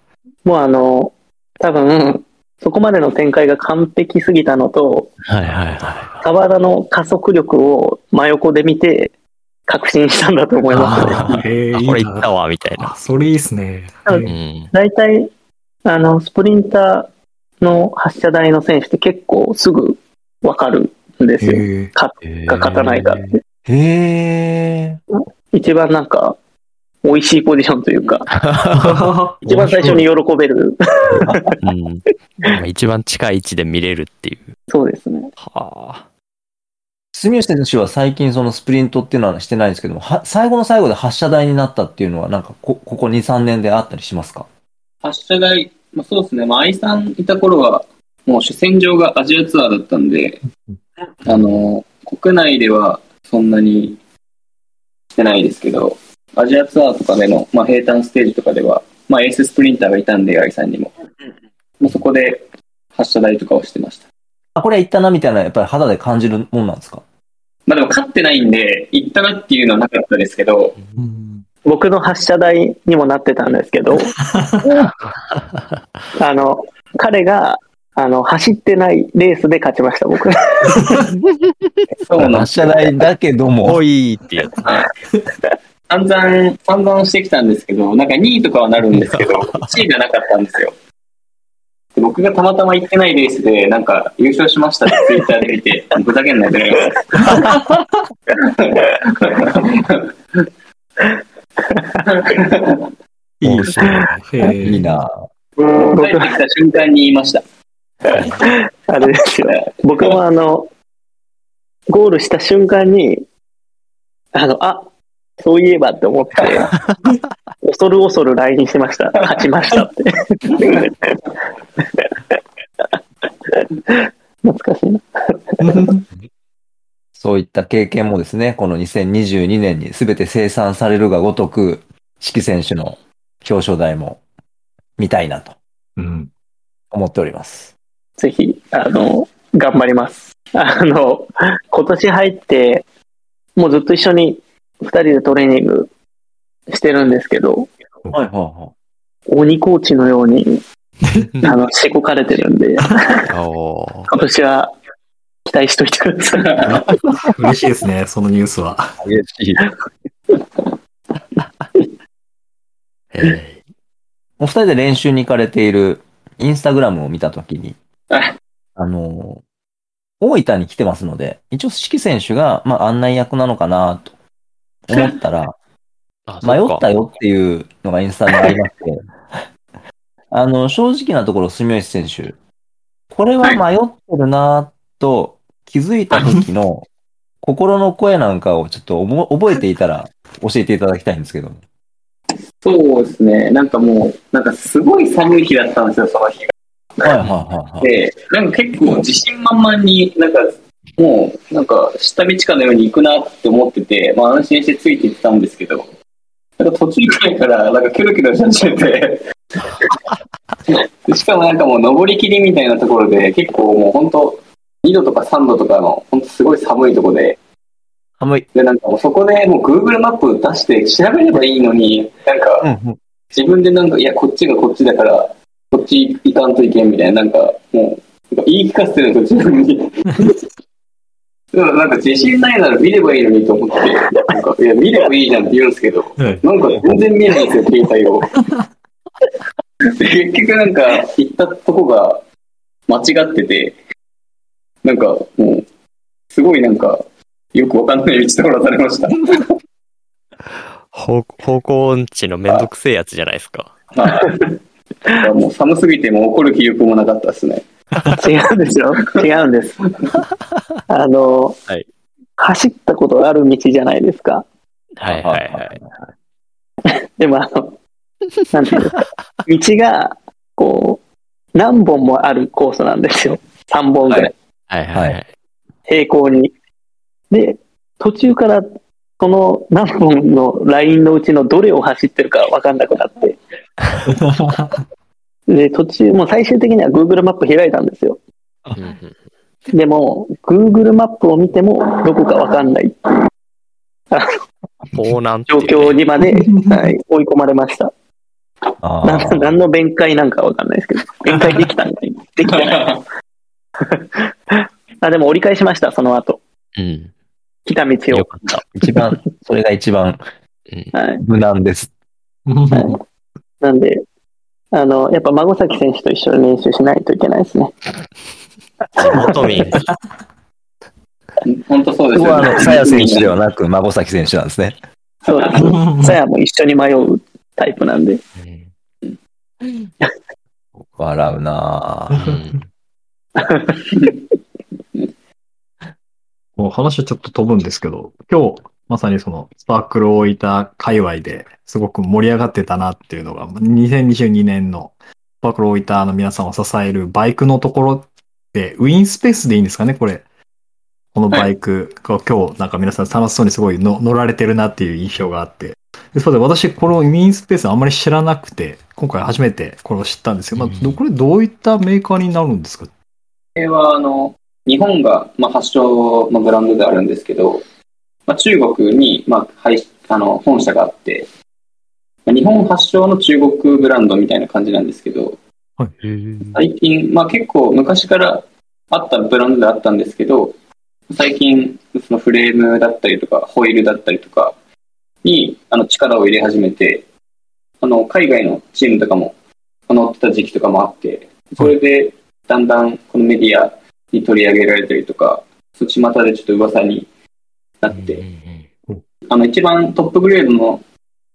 もうあの、多分、そこまでの展開が完璧すぎたのと、はいはいは沢田の加速力を真横で見て、確信したんだと思いますね。えあ、これいったわ、みたいあ、な。それいいっすね。大体、あの、スプリンターの発射台の選手って結構すぐわかるんですよ。へー勝か勝たないかって。へー。一番なんか、美味しいポジションというか、一番最初に喜べる。うん。まあ一番近い位置で見れるっていう。そうですね。はあ。住吉選手は最近そのスプリントっていうのはしてないんですけども、は最後の最後で発射台になったっていうのはなんかこ、ここ2、3年であったりしますか？発射台、まあ、そうですね、まあ、愛さんいた頃は、もう主戦場がアジアツアーだったんで、あの、国内ではそんなにしてないですけど、アジアツアーとかでの、まあ、平坦ステージとかでは、まあ、エーススプリンターがいたんで、愛さんにも。もうそこで発射台とかをしてました。あ、これ行ったなみたいな、やっぱり肌で感じるもんなんですか？まあでも勝ってないんで、行ったなっていうのはなかったですけど、僕の発射台にもなってたんですけど、あの、彼が、あの、走ってないレースで勝ちました、僕。そうなん発射台だけどもお、いってやつ。散々、散々してきたんですけど、なんか2位とかはなるんですけど、1位がなかったんですよ。で僕がたまたま行ってないレースで、なんか優勝しましたってツイッターで見て、ふざけんなよってなりま いいですね。いいな。帰ってきた瞬間に言いました。あれですよ。僕もあの、ゴールした瞬間に、あの、あ、そういえばって思って、恐る恐る LINE しました。勝ちましたって。懐かしいな。そういった経験もですね、この2022年に全て生産されるがごとく、四季選手の表彰台も見たいなとうん。思っております。ぜひ、あの、頑張ります。あの、今年入って、もうずっと一緒に二人でトレーニングしてるんですけど、はいはいは鬼コーチのように、あの、しごかれてるんで、今年は期待しといてください。嬉しいですね、そのニュースは。い。嬉しい。えお二人で練習に行かれているインスタグラムを見たときにはい、あの、大分に来てますので、一応四季選手が、まあ、案内役なのかなと思ったら、あ迷った。よっていうのがインスタにありまして、あの、正直なところ、住吉選手、これは迷ってるなと気づいた時の心の声なんかをちょっとおも覚えていたら教えていただきたいんですけど。そうですね。なんかもう、なんかすごい寒い日だったんですよ、その日が。はいはいはいはい。で、なんか結構自信満々になんか、もう、なんか下道かのように行くなって思ってて、まあ安心してついていってたんですけど、なんか途中くらいからなんかキョロキョロし始めて、でしかもなんかもう登り切りみたいなところで、結構もう本当2度とか3度とかの本当すごい寒いところで、寒い。で、なんかもうそこでもう Google マップ出して調べればいいのに、なんか。自分でなんか、いや、こっちがこっちだから、ち行かんといけんみたいな、なんか、もう、言い聞かせてるんですよ、自分に。でもなんか自信ないなら見ればいいのにと思って、なんか、いや、見ればいいじゃんって言うんですけど、はいなんか全然見えないんですよ、携帯を。で結局なんか、行ったとこが間違ってて、なんかもう、すごいなんか、よくわかんない道通らされました。方方向音痴のめんどくせえやつじゃないですか。はい。もう寒すぎてもう怒る気力もなかったですね。違うんですよ。違うんです。あの、はい走ったことがある道じゃないですか？はいはいはい。でもあの、なんていうんですか。道が、こう、何本もあるコースなんですよ。3本ぐらい。はいはいはい。平行に。で、途中から、その何本のラインのうちのどれを走ってるかわかんなくなって。で、途中、もう最終的には Google マップ開いたんですよ。うんうんでも、Google マップを見ても、どこかわかんない盗難って状 いうね況にまで、はい、追い込まれました。あな何の弁解なんかわかんないですけど、弁解できたんで、できてない。あ、でも折り返しました、その後。うん。来た道を。よかった。一番、それが一番うん。はい。無難です。はい、なんで、あの、やっぱ孫崎選手と一緒に練習しないといけないですね。地元民。本当そうですよね。ここはあの、さや選手ではなく、孫崎選手なんですね。そうです。さやも一緒に迷うタイプなんで。うん笑うなぁ。うん もう話はちょっと飛ぶんですけど、今日、まさにその、スパークルを置いた界隈ですごく盛り上がってたなっていうのが、2022年のスパークルを置いたの皆さんを支えるバイクのところって、ウィンスペースでいいんですかね、これ。このバイクが今日なんか皆さん楽しそうにすごいの乗られてるなっていう印象があって。でそうで私、このウィンスペースあんまり知らなくて、今回初めてこれを知ったんですよ。まあ、どこれどういったメーカーになるんですか？これは、あの、日本が、まあ、発祥のブランドであるんですけど、まあ、中国に、まあ、配あの本社があって、まあ日本発祥の中国ブランドみたいな感じなんですけど、最近、まあ結構昔からあったブランドであったんですけど、最近、そのフレームだったりとか、ホイールだったりとかにあの力を入れ始めて、あの海外のチームとかも乗ってた時期とかもあって、それでだんだんこのメディアに取り上げられたりとか、そっちまたでちょっと噂になって、あの一番トップグレードの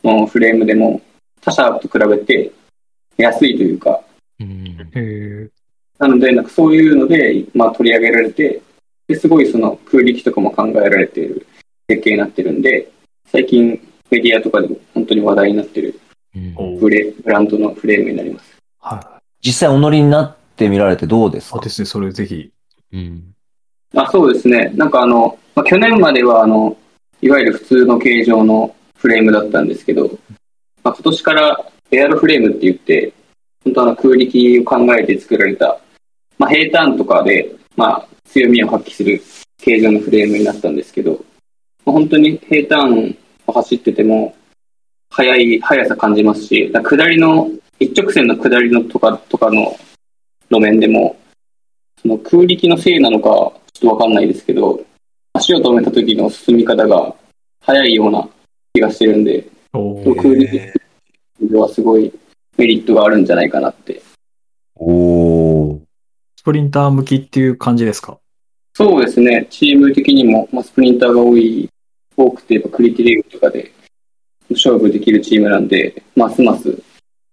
のフレームでも他社と比べて安いというか。なので、なんかそういうので、まあ、取り上げられて、ですごいその空力とかも考えられている設計になってるんで、最近メディアとかでも本当に話題になってるおブレブランドのフレームになります。はい。実際お乗りになってみられてどうですか？ですね、それぜひ。あそうですね。なんかあの、まあ、去年まではあの、いわゆる普通の形状のフレームだったんですけど、まあ、今年からエアロフレームって言って、本当あの空力を考えて作られた、まあ、平坦とかで、まあ、強みを発揮する形状のフレームになったんですけど、まあ、本当に平坦を走ってても、速い、速さ感じますし、下りの、一直線の下りのとか、とかの路面でも、その空力のせいなのか、ちょっとわかんないですけど、足を止めた時の進み方が速いような気がしてるんで、お空力ではすごいメリットがあるんじゃないかなって。おー。スプリンター向きっていう感じですか？そうですね、チーム的にも、まあ、スプリンターが多い、多くて、やっぱクリティリーグとかで勝負できるチームなんで、ますます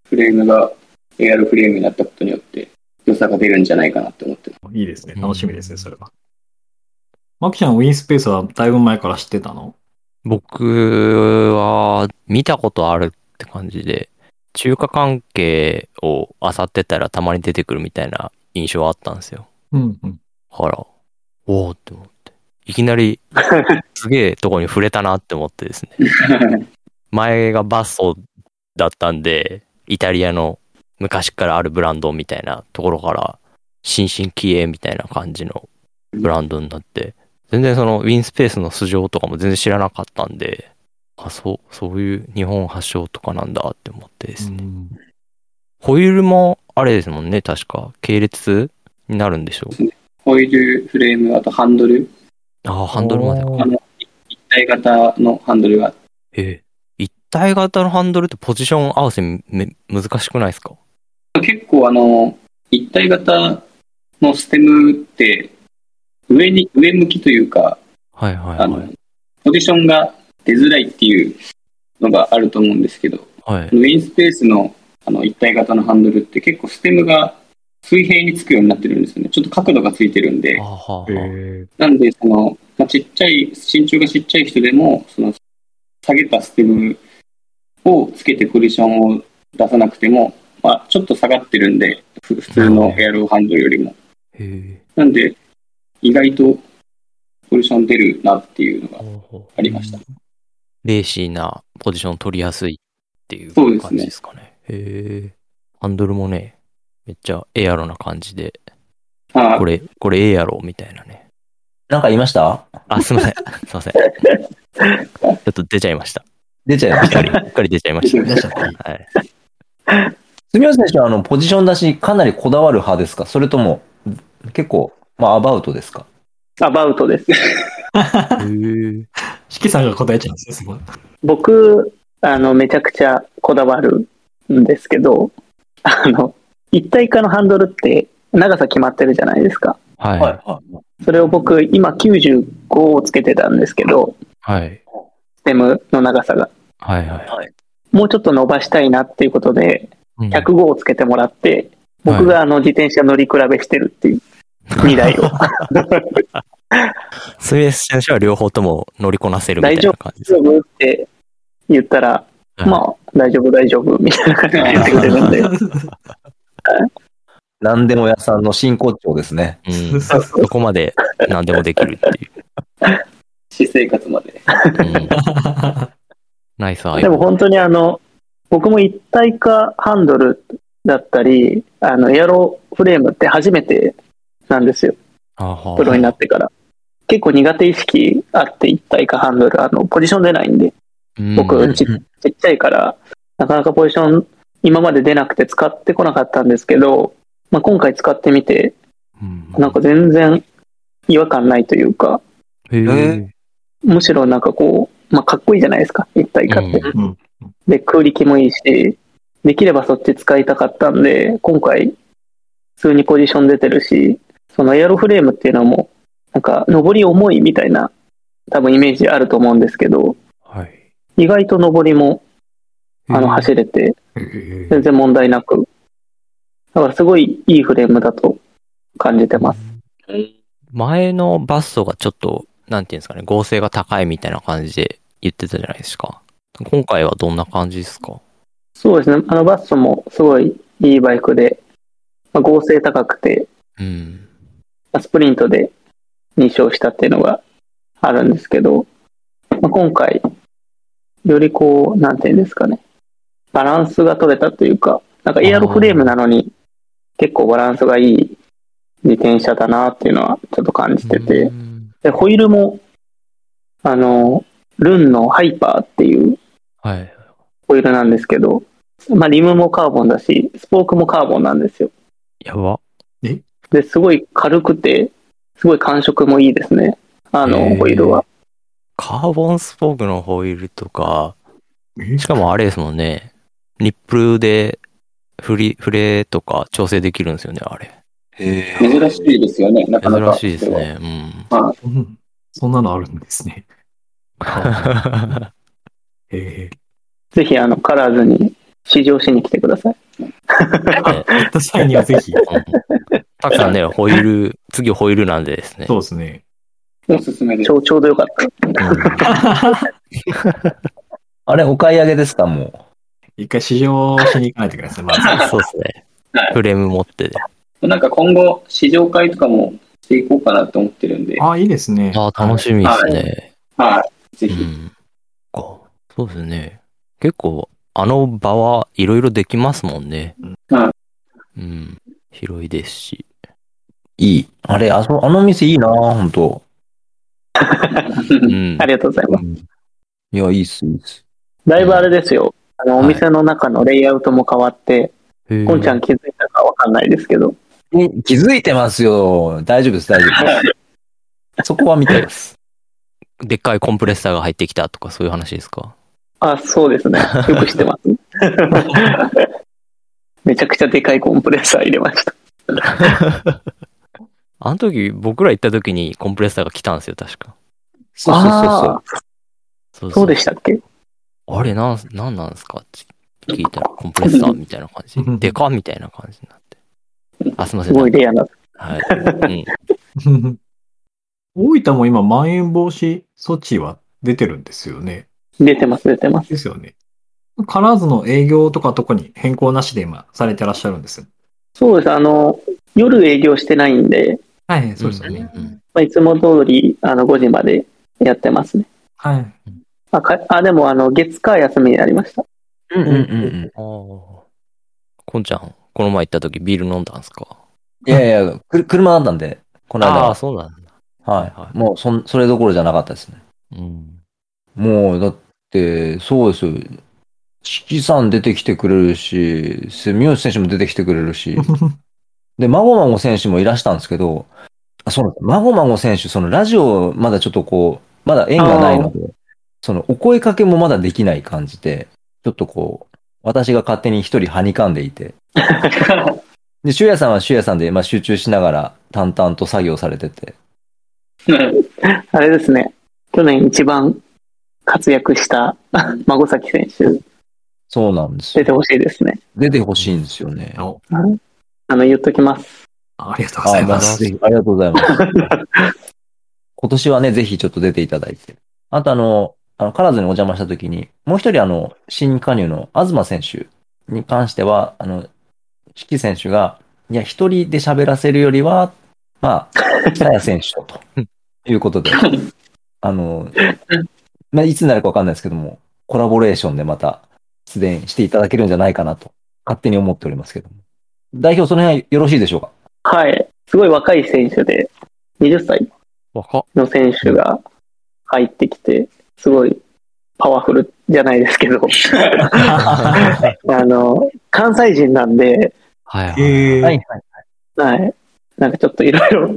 フレームが AR フレームになったことによって、良さが出るんじゃないかなって思ってます。いいですね。楽しみですね、それは。マキちゃん、ウィンスペースはだいぶ前から知ってたの？僕は見たことあるって感じで、中華関係を漁ってたらたまに出てくるみたいな印象はあったんですよ。うんうん。ほら、おおって思って。いきなりすげえとこに触れたなって思ってですね。前がバッソだったんで、イタリアの昔からあるブランドみたいなところから、新進気鋭みたいな感じのブランドになって、全然そのウィンスペースの素性とかも全然知らなかったんで、あ、そう、そういう日本発祥とかなんだって思ってですね。ホイールもあれですもんね、確か。系列になるんでしょう。ホイール、フレーム、あとハンドル、ああ、ハンドルまでか。あの、一体型のハンドルがええ一体型のハンドルってポジション合わせめ難しくないですか？結構あの、一体型のステムって、上に、上向きというか、はいはいあのはい。、ポジションが出づらいっていうのがあると思うんですけど、はい。ウィンスペースのあの一体型のハンドルって結構ステムが水平につくようになってるんですよね。ちょっと角度がついてるんでなんで、その、まあ、ちっちゃい、身長がちっちゃい人でも、その、下げたステムをつけてポジションを出さなくても、まあ、ちょっと下がってるんで、ふ普通のエアローハンドルよりも。なんで、意外とポジション出るなっていうのがありました。レーシーなポジション取りやすいっていうそうですね感じですかね。へえ。ハンドルもね、めっちゃエアロな感じで、あこれ、これエアロみたいなね。なんか言いました？あ、すいません。すいません。ちょっと出ちゃいました。出ちゃいました？うっかり、出ちゃいましいらっしゃった。た。はい。住吉選手はあの、ポジション出しかなりこだわる派ですか？それとも、結構、まあ、アバウトですか？アバウトです。さんが答えちゃうんですよ、すごい。僕、あの、めちゃくちゃこだわるんですけど、あの、一体化のハンドルって長さ決まってるじゃないですか。はい。はい。それを僕、今95をつけてたんですけど、はい。ステムの長さが。はい。はい。もうちょっと伸ばしたいなっていうことで、うん105をつけてもらって、僕があの自転車乗り比べしてるっていう未来を。スミス選手は両方とも乗りこなせるみたいな感じです大丈夫って言ったら、はいまあ、大丈夫、大丈夫、みたいな感じで言ってくれるんで。何でも屋さんの真骨頂ですね。うん。そこまで何でもできるっていう。私生活まで。うん、ナイスアイでも本当にあの、僕も一体化ハンドルだったり、あの、エアロフレームって初めてなんですよ。プロになってから。結構苦手意識あって一体かハンドル、あの、ポジション出ないんで、僕うんちちっちゃいから、なかなかポジション今まで出なくて使ってこなかったんですけど、まあ、今回使ってみて、うんなんか全然違和感ないというか。むしろなんかこう、まあ、かっこいいじゃないですか、一体化って。うんうん。で、空力もいいし、できればそっち使いたかったんで、今回、普通にポジション出てるし、そのエアロフレームっていうのも、なんか、上り重いみたいな、多分イメージあると思うんですけど、はい。意外と上りも、あの、走れて、全然問題なく、だからすごいいいフレームだと感じてます。前のバストがちょっと、なんていうんですかね、合成が高いみたいな感じで言ってたじゃないですか。今回はどんな感じですか？そうですね、あのバッソもすごいいいバイクで、まあ、合成高くて、うん。まあスプリントで2勝したっていうのがあるんですけど、まあ、今回、よりこう、なんていうんですかね、バランスが取れたというか、なんかエアロフレームなのに結構バランスがいい自転車だなっていうのはちょっと感じてて、うんでホイールも、あの、ルンのハイパーっていうはい。ホイールなんですけど、まあ、リムもカーボンだし、スポークもカーボンなんですよ。やば。で、すごい軽くて、すごい感触もいいですね。あの、ホイールは。カーボンスポークのホイールとか、え？しかもあれですもんね。ニップルで振り、振れとか調整できるんですよね、あれ。へ珍しいですよね、なかなか。珍しいですね。うん。うんそんなのあるんですね。へえ。ぜひ、あの、カラーズに試乗しに来てください。行った際にはぜひ。たくさんね、ホイール、次ホイールなんでですね。そうですね。おすすめですち。ょうちょうどよかった。あれ、お買い上げですか、も一回試乗しに行かないといけないですね、まず。そうですねはい。フレーム持って。なんか今後、試乗会とかもしていこうかなと思ってるんで、あ、いいですね。ああ、楽しみですね。はい。ぜひ。うん。か。そうですね。結構、あの場はいろいろできますもんね。はうん。広いですし。う。いい。あれ、あそあの店いいな本当 うんあ。りがとうございます。いや、いいっす、いいっす。だいぶあれですよ。あの、お店の中のレイアウトも変わって、へーこんちゃん気づいたかわかんないですけど、え気づいてますよ。大丈夫です、大丈夫です。そこは見てます。でっかいコンプレッサーが入ってきたとかそういう話ですか？あ、そうですね。よく知ってます。めちゃくちゃでかいコンプレッサー入れました。あの時、僕ら行った時にコンプレッサーが来たんですよ、確か。そうそうそうそう。あそうそうでしたっけ？あれ、なん、なんなんですか？って聞いたら、コンプレッサーみたいな感じで。でかみたいな感じになって。あ、すみますせん。ごいレアな。はい。うん。大分も今、まん延防止措置は出てるんですよね。出てます、出てます。ですよね。カラーズの営業とか特に変更なしで今されてらっしゃるんです。そうです。あの、夜営業してないんで、はい、そうですよね。まあ、いつも通りあの5時までやってますね。はい。あ、かあでもあの月火休みになりました。うんうんうん。こんちゃん、この前行った時ビール飲んだんですか？いやいや、く車だったんで、この間ああ、は。そうなんだ。はい。はいもうそん、それどころじゃなかったですね。うん。もう、だって、そうですよ。四季さん出てきてくれるし、住吉選手も出てきてくれるし、で、まごまご選手もいらしたんですけど、あそうなんです。まごまご選手、そのラジオ、まだちょっとこう、まだ縁がないので、そのお声かけもまだできない感じで、ちょっとこう、私が勝手に一人はにかんでいて、で、シュヤさんはシュヤさんで、まあ、集中しながら淡々と作業されてて、あれですね。去年一番活躍した 孫崎選手、そうなんですよ。出てほしいですね。出てほしいんですよね。おあの、言っときます。ありがとうございます。ありがとうございます。今年はね、ぜひちょっと出ていただいて。あとあの、あの、カラーズにお邪魔したときに、もう一人あの、新加入の東選手に関しては、あの、四季選手が、いや、一人で喋らせるよりは、まあ、北谷選手と、ということで、あの、まあ、いつになるかわかんないですけども、コラボレーションでまた出演していただけるんじゃないかなと、勝手に思っておりますけども。代表、その辺よろしいでしょうか？はい。すごい若い選手で、20歳。の選手が入ってきて、すごいパワフルじゃないですけど、あの、関西人なんで、はいはい。えはいはい。はい。なんかちょっといろいろ、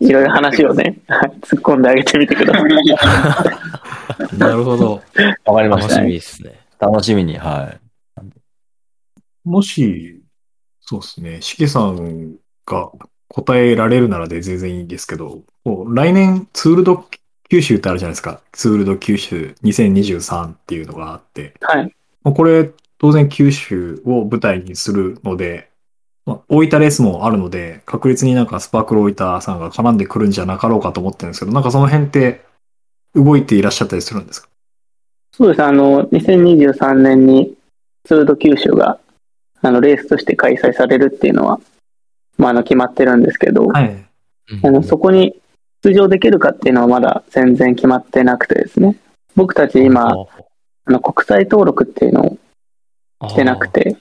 いろいろ話をね、はい突っ込んであげてみてください。ー、なるほど。わかりまし楽したみですね。楽しみに、はい。もし、そうですね、しげさんが答えられるならで全然いいんですけど、こう来年ツールド九州ってあるじゃないですか。ツールド九州2023っていうのがあって、はい。まあこれ当然九州を舞台にするので、まあ、大分レースもあるので、確実になんかスパークル大分さんが絡んでくるんじゃなかろうかと思ってるんですけど、なんかその辺って動いていらっしゃったりするんですか？そうです。あの、2023年にツールド九州が、あの、レースとして開催されるっていうのは、まあ、あの、決まってるんですけど、はい。あの、そこに出場できるかっていうのはまだ全然決まってなくてですね。僕たち今、あの、国際登録っていうのをしてなくて、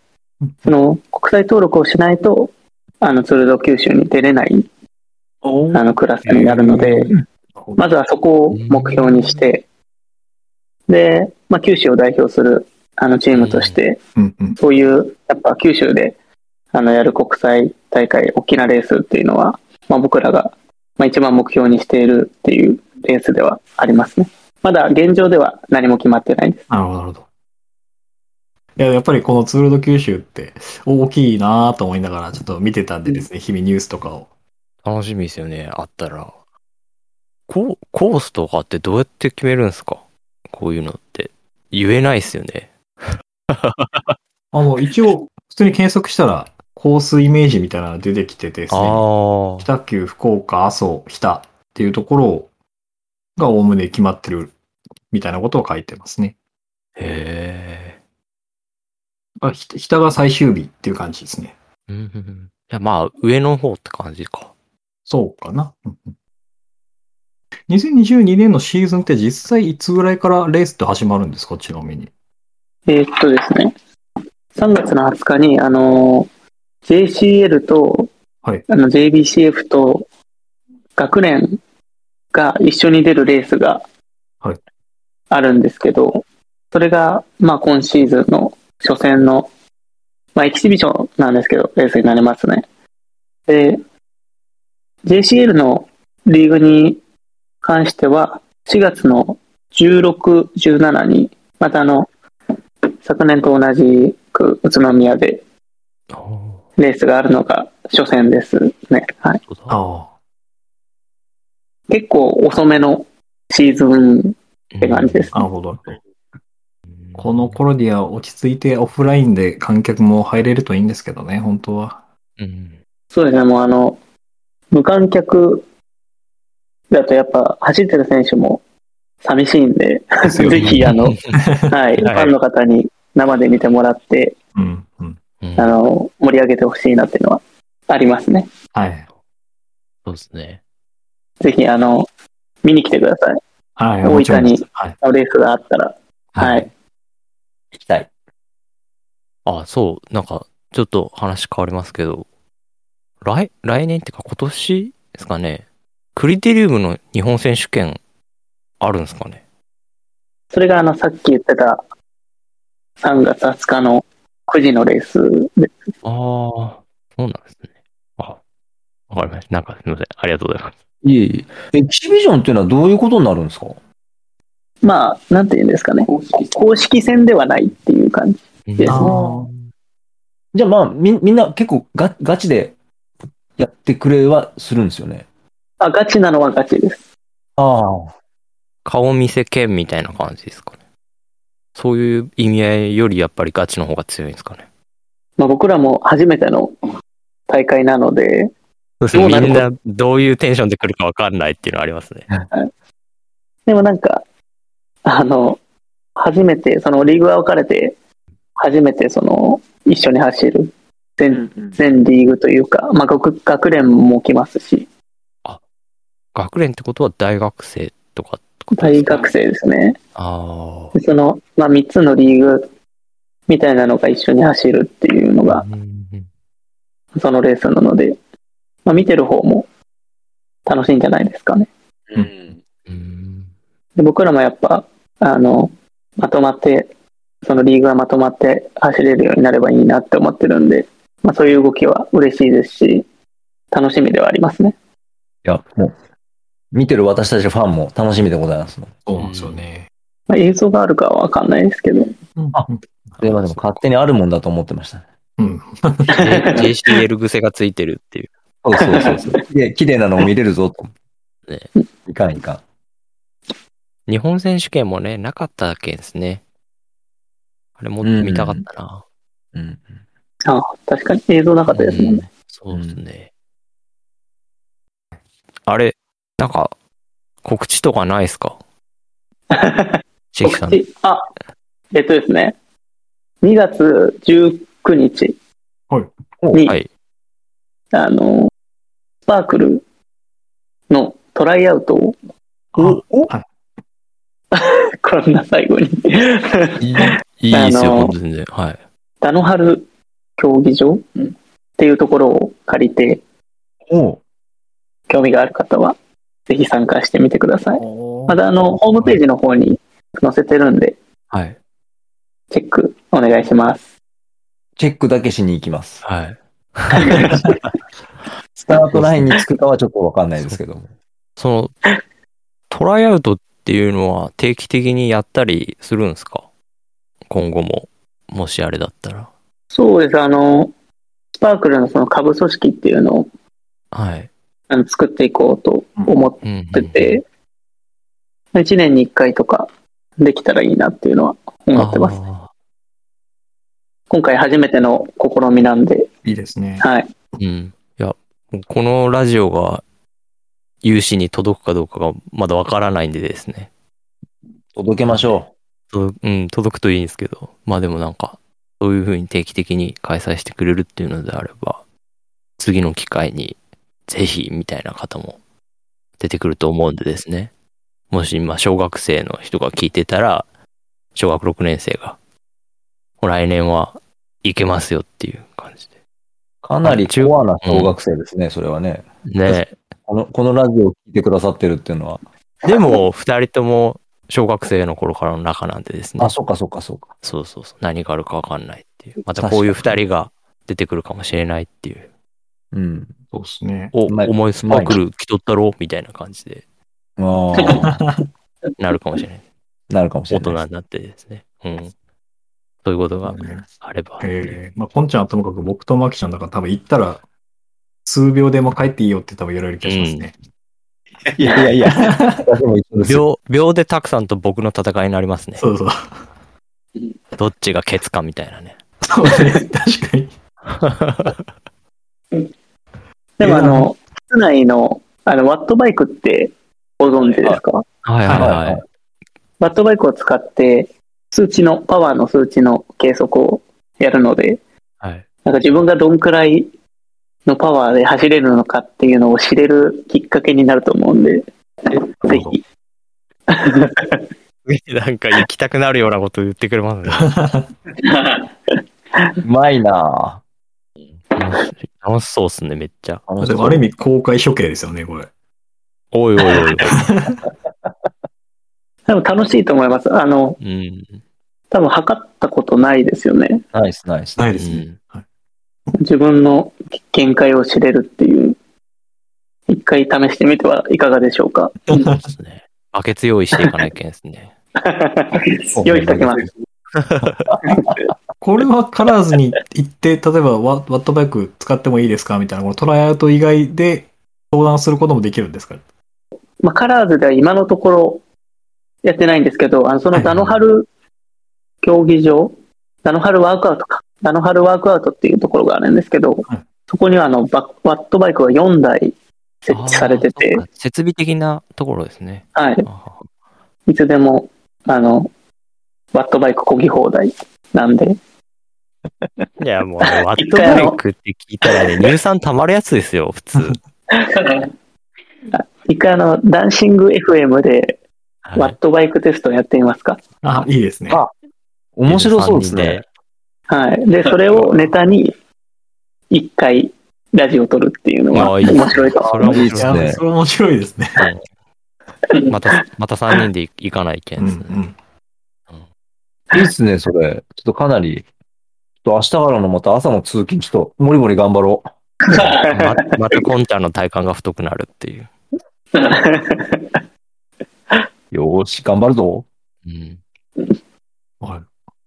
その、国際登録をしないと、あの、ツールド九州に出れない、あの、クラスになるので、まずはそこを目標にして、で、まあ、九州を代表する、あの、チームとして、うんうん。そういう、やっぱ九州で、あの、やる国際大会、大きなレースっていうのは、まあ、僕らが、まあ、一番目標にしているっていうレースではありますね。まだ現状では何も決まってないです。なるほど、なるほど。いや、やっぱりこのツールド九州って大きいなぁと思いながらちょっと見てたんでですね、日々ニュースとかを。楽しみですよね、あったら。ココースとかってどうやって決めるんですか？こういうのって。言えないですよね。あの、一応、普通に検索したら、コースイメージみたいなの出てきててですね。北九、福岡、阿蘇、日田っていうところがおおむね決まってるみたいなことを書いてますね。へえ。あひ日田が最終日っていう感じですね。うんうんうん。じゃあまあ、上の方って感じか。そうかな。うんうん2022年のシーズンって実際いつぐらいからレースって始まるんですか？ちなみに。えーっとですね、3月の20日に、あの、JCL と、はい。あの JBCF と学連が一緒に出るレースがはい。あるんですけど、それが、まあ今シーズンの初戦の、まあエキシビションなんですけど、レースになりますね。で、JCL のリーグに関しては、4月の16、17に、またあの、昨年と同じく宇都宮で。レースがあるのが初戦ですね。はい。結構遅めのシーズンって感じです、あ、なるほど。この頃には落ち着いてオフラインで観客も入れるといいんですけどね、本当は。うん。そうですね、もうあの、無観客だとやっぱ走ってる選手も寂しいんで、ぜひあの、はい、ファンの方に生で見てもらって、うん、うん。うんあの、盛り上げてほしいなっていうのはありますね。はい。そうですね。ぜひあの、見に来てください。はい。大分にはい。レースがあったら。はい。行きたい。あ、そう、なんか、ちょっと話変わりますけど、来、来年っていうか今年ですかね、クリテリウムの日本選手権あるんですかねそれがあの、さっき言ってた3月20日の9時のレースで、ああ、そうなんですね。あ、わかりました。なんかすみません。ありがとうございます。いえいえ。エキシビジョンっていうのはどういうことになるんですか？まあ、なんて言うんですかね。公式公式戦ではないっていう感じ。ですあーじゃあまあ、み、みんな結構ガガチでやってくれはするんですよね。あ、ガチなのはガチです。ああ。顔見せ兼みたいな感じですかね。そういう意味合いよりやっぱりガチの方が強いんですかね。まあ、僕らも初めての大会なので、そうですね。どうなるみんなどういうテンションで来るかわかんないっていうのはありますね。でもなんか、あの、初めて、そのリーグが分かれて、初めてその、一緒に走る、全、全リーグというか、まあ、学学連も来ますし、学連ってことは大学生とかって大学生ですね。あでその、まあ、3つのリーグみたいなのが一緒に走るっていうのあ。が、そのレースなので、まあ、見てる方も、楽しいんじゃないですかね。うん。うん。で僕らもやっぱ、あの、まとまって、そのリーグがまとまって走れるようになればいいなって思ってるんで、まあそういう動きは嬉しいですし、楽しみではありますね。いや、もう、見てる私たちファンも楽しみでございますの。そうなんですよね。まあ、映像があるかはわかんないですけど、あそれはでも勝手にあるもんだと思ってましたね。うん。JCL 癖がついてるっていう。そうそうそうそう。綺麗綺麗なのを見れるぞと。ねいかんいかん。日本選手権もね、なかったけんですね。あれもっと見たかったな。うん。あ確かに映像なかったですもんね。そうですね。あれ、なんか、告知とかないですか？シェキさん。告知？あ、えっとですね、2月19日。に、はい。あの、スパークルのトライアウトを、おお こんな最後に、いいいいですよ、あの本当にね。はい。ダノハル競技場？っていうところを借りて、お。興味がある方は、ぜひ参加してみてください。おまだあの、ホームページの方に載せてるんで、はい。チェックお願いします。チェックだけしに行きます。はい。スタートラインに着くかはちょっとわかんないですけども。その、トライアウトっていうのは定期的にやったりするんですか？今後も。もしあれだったら。そうです、あの、スパークルのその下部組織っていうのをはい。あの作っていこうと思っうん、てて、1年に1回とかできたらいいなっていうのは思ってます。あ今回初めての試みなんで、いいですね。はい。ーうん。いや、このラジオが有志に届くかどうかがまだわからないんでですね。届けましょとうん、届くといいんですけど、まあでもなんか、そういう風に定期的に開催してくれるっていうのであれば、次の機会にぜひみたいな方も出てくると思うんでですね。もし今小学生の人が聞いてたら、小学6年生が、来年は行けますよっていう感じで。う。かなりコアな小学生ですね、それはね。ねこの、このラジオを聞いてくださってるっていうのは。でも、二人とも小学生の頃からの仲なんでですねあ、。そっかそっかそっか。そうそうそう。何があるかわかんないっていう。またこういう二人が出てくるかもしれないっていう。うん。そうですね。お、お前スパークル来とったろ？みたいな感じでああ、なるかもしれない。なるかもし大れない。人になってですね。うん。そういうことがあれば。えー、まあ、こんちゃんはともかく僕とマキちゃんだから多分行ったら、数秒でも帰っていいよって多分言われる気がしますね。いやいやいや。私も一緒ですよ。秒、秒でたくさんと僕の戦いになりますね。そうそう。どっちがケツかみたいなね。そうね、確かに。でもあの、室内の、あの、ワットバイクってご存知ですか？はいはいはい。ワットバイクを使って、数値の、パワーの数値の計測をやるので、はい。なんか自分がどんくらいのパワーで走れるのかっていうのを知れるきっかけになると思うんで、ぜひ。なんか行きたくなるようなこと言ってくれますね。うまいな楽し楽しそうっすね、めっちゃ。ぁ。でもある意味公開処刑ですよね、これ。おいおいおい。多分楽しいと思います。あの、うん。多分測ったことないですよね。ナイスナイス。ないですね。うんはい自分の限界を知れるっていう。一回試してみてはいかがでしょうか。そうですね。バケツ用意していかないけんですね。用意しておきます。これはカラーズに行って、例えばワワットバイク使ってもいいですか？みたいな、このトライアウト以外で相談することもできるんですか？まあ、カラーズでは今のところやってないんですけど、あのそのダノハル競技場、ダノハルワークアウトか。ダノハルワークアウトっていうところがあるんですけど、はい。そこにはあのバワットバイクが4台設置されてて。設備的なところですね。はい。あいつでも、あの、ワットバイク漕ぎ放題なんで、ーいや、もうね、ワットバイクって聞いたらね、乳酸溜まるやつですよ、普通。一回あの、ダンシング FM でワはいットバイクテストやってみますか？あ、いいですね。あ面白そうですね。はい。で、それをネタに、一回ラジオを撮るっていうのは面白いとそれは面いいですそれ面白いですね。また、また3人で行かないけうんんですね。うん。いいっすね、それ。ちょっとかなり、と明日からのまた朝の通勤、ちょっと、もりもり頑張ろま またコンちゃんの体幹が太くなるっていう。う。よーし、頑張るぞ。うん。はい。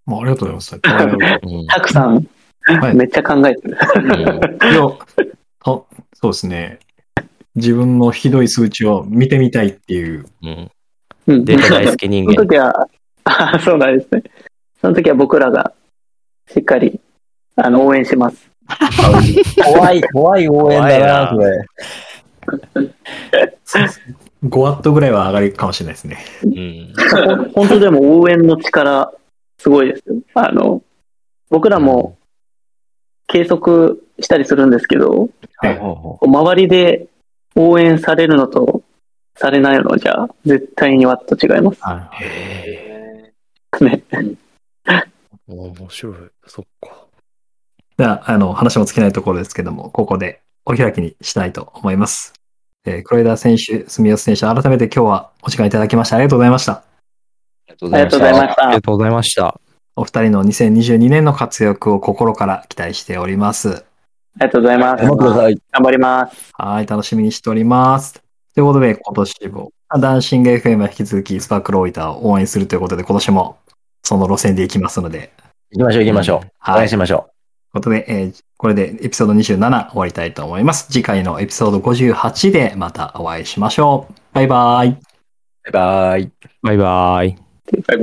まあ、ありがとうございます。はうんたくさん、はいめっちゃ考えてる。うんいや、とそうですね。自分のひどい数値を見てみたいっていう。うん。うんデータ大好き人その間。時は、あそうなんですね。その時は僕らがしっかりあの応援します。怖い、怖い応援だな、そ怖いれ。5ワットぐらいは上がるかもしれないですね。うん。本当でも応援の力、すごいですよ。あの、僕らも計測したりするんですけど、はい周りで応援されるのとされないのじゃ、絶対にワット違いますはいへね。え。面白い。そっか。じゃあ、あの、話も尽きないところですけども、ここでお開きにしたいと思います。えー、黒枝選手、住吉選手、改めて今日はお時間いただきましてありがとうございました。ありがとうございまししたありが。とうございました。お二人の2022年の活躍を心から期待しております。ありがとうございます。頑張ります。はい、楽しみにしております。ということで、今年も、ダンシング FM は引き続きスパークローイターを応援するということで、今年もその路線で行きますので、行きましょう、行きましょう。はい応援しましょということで、えーこれでエピソード27終わりたいと思います。次回のエピソード58でまたお会いしましょう。バイバイ。う。バイバイ。バイバイ。バイバイ。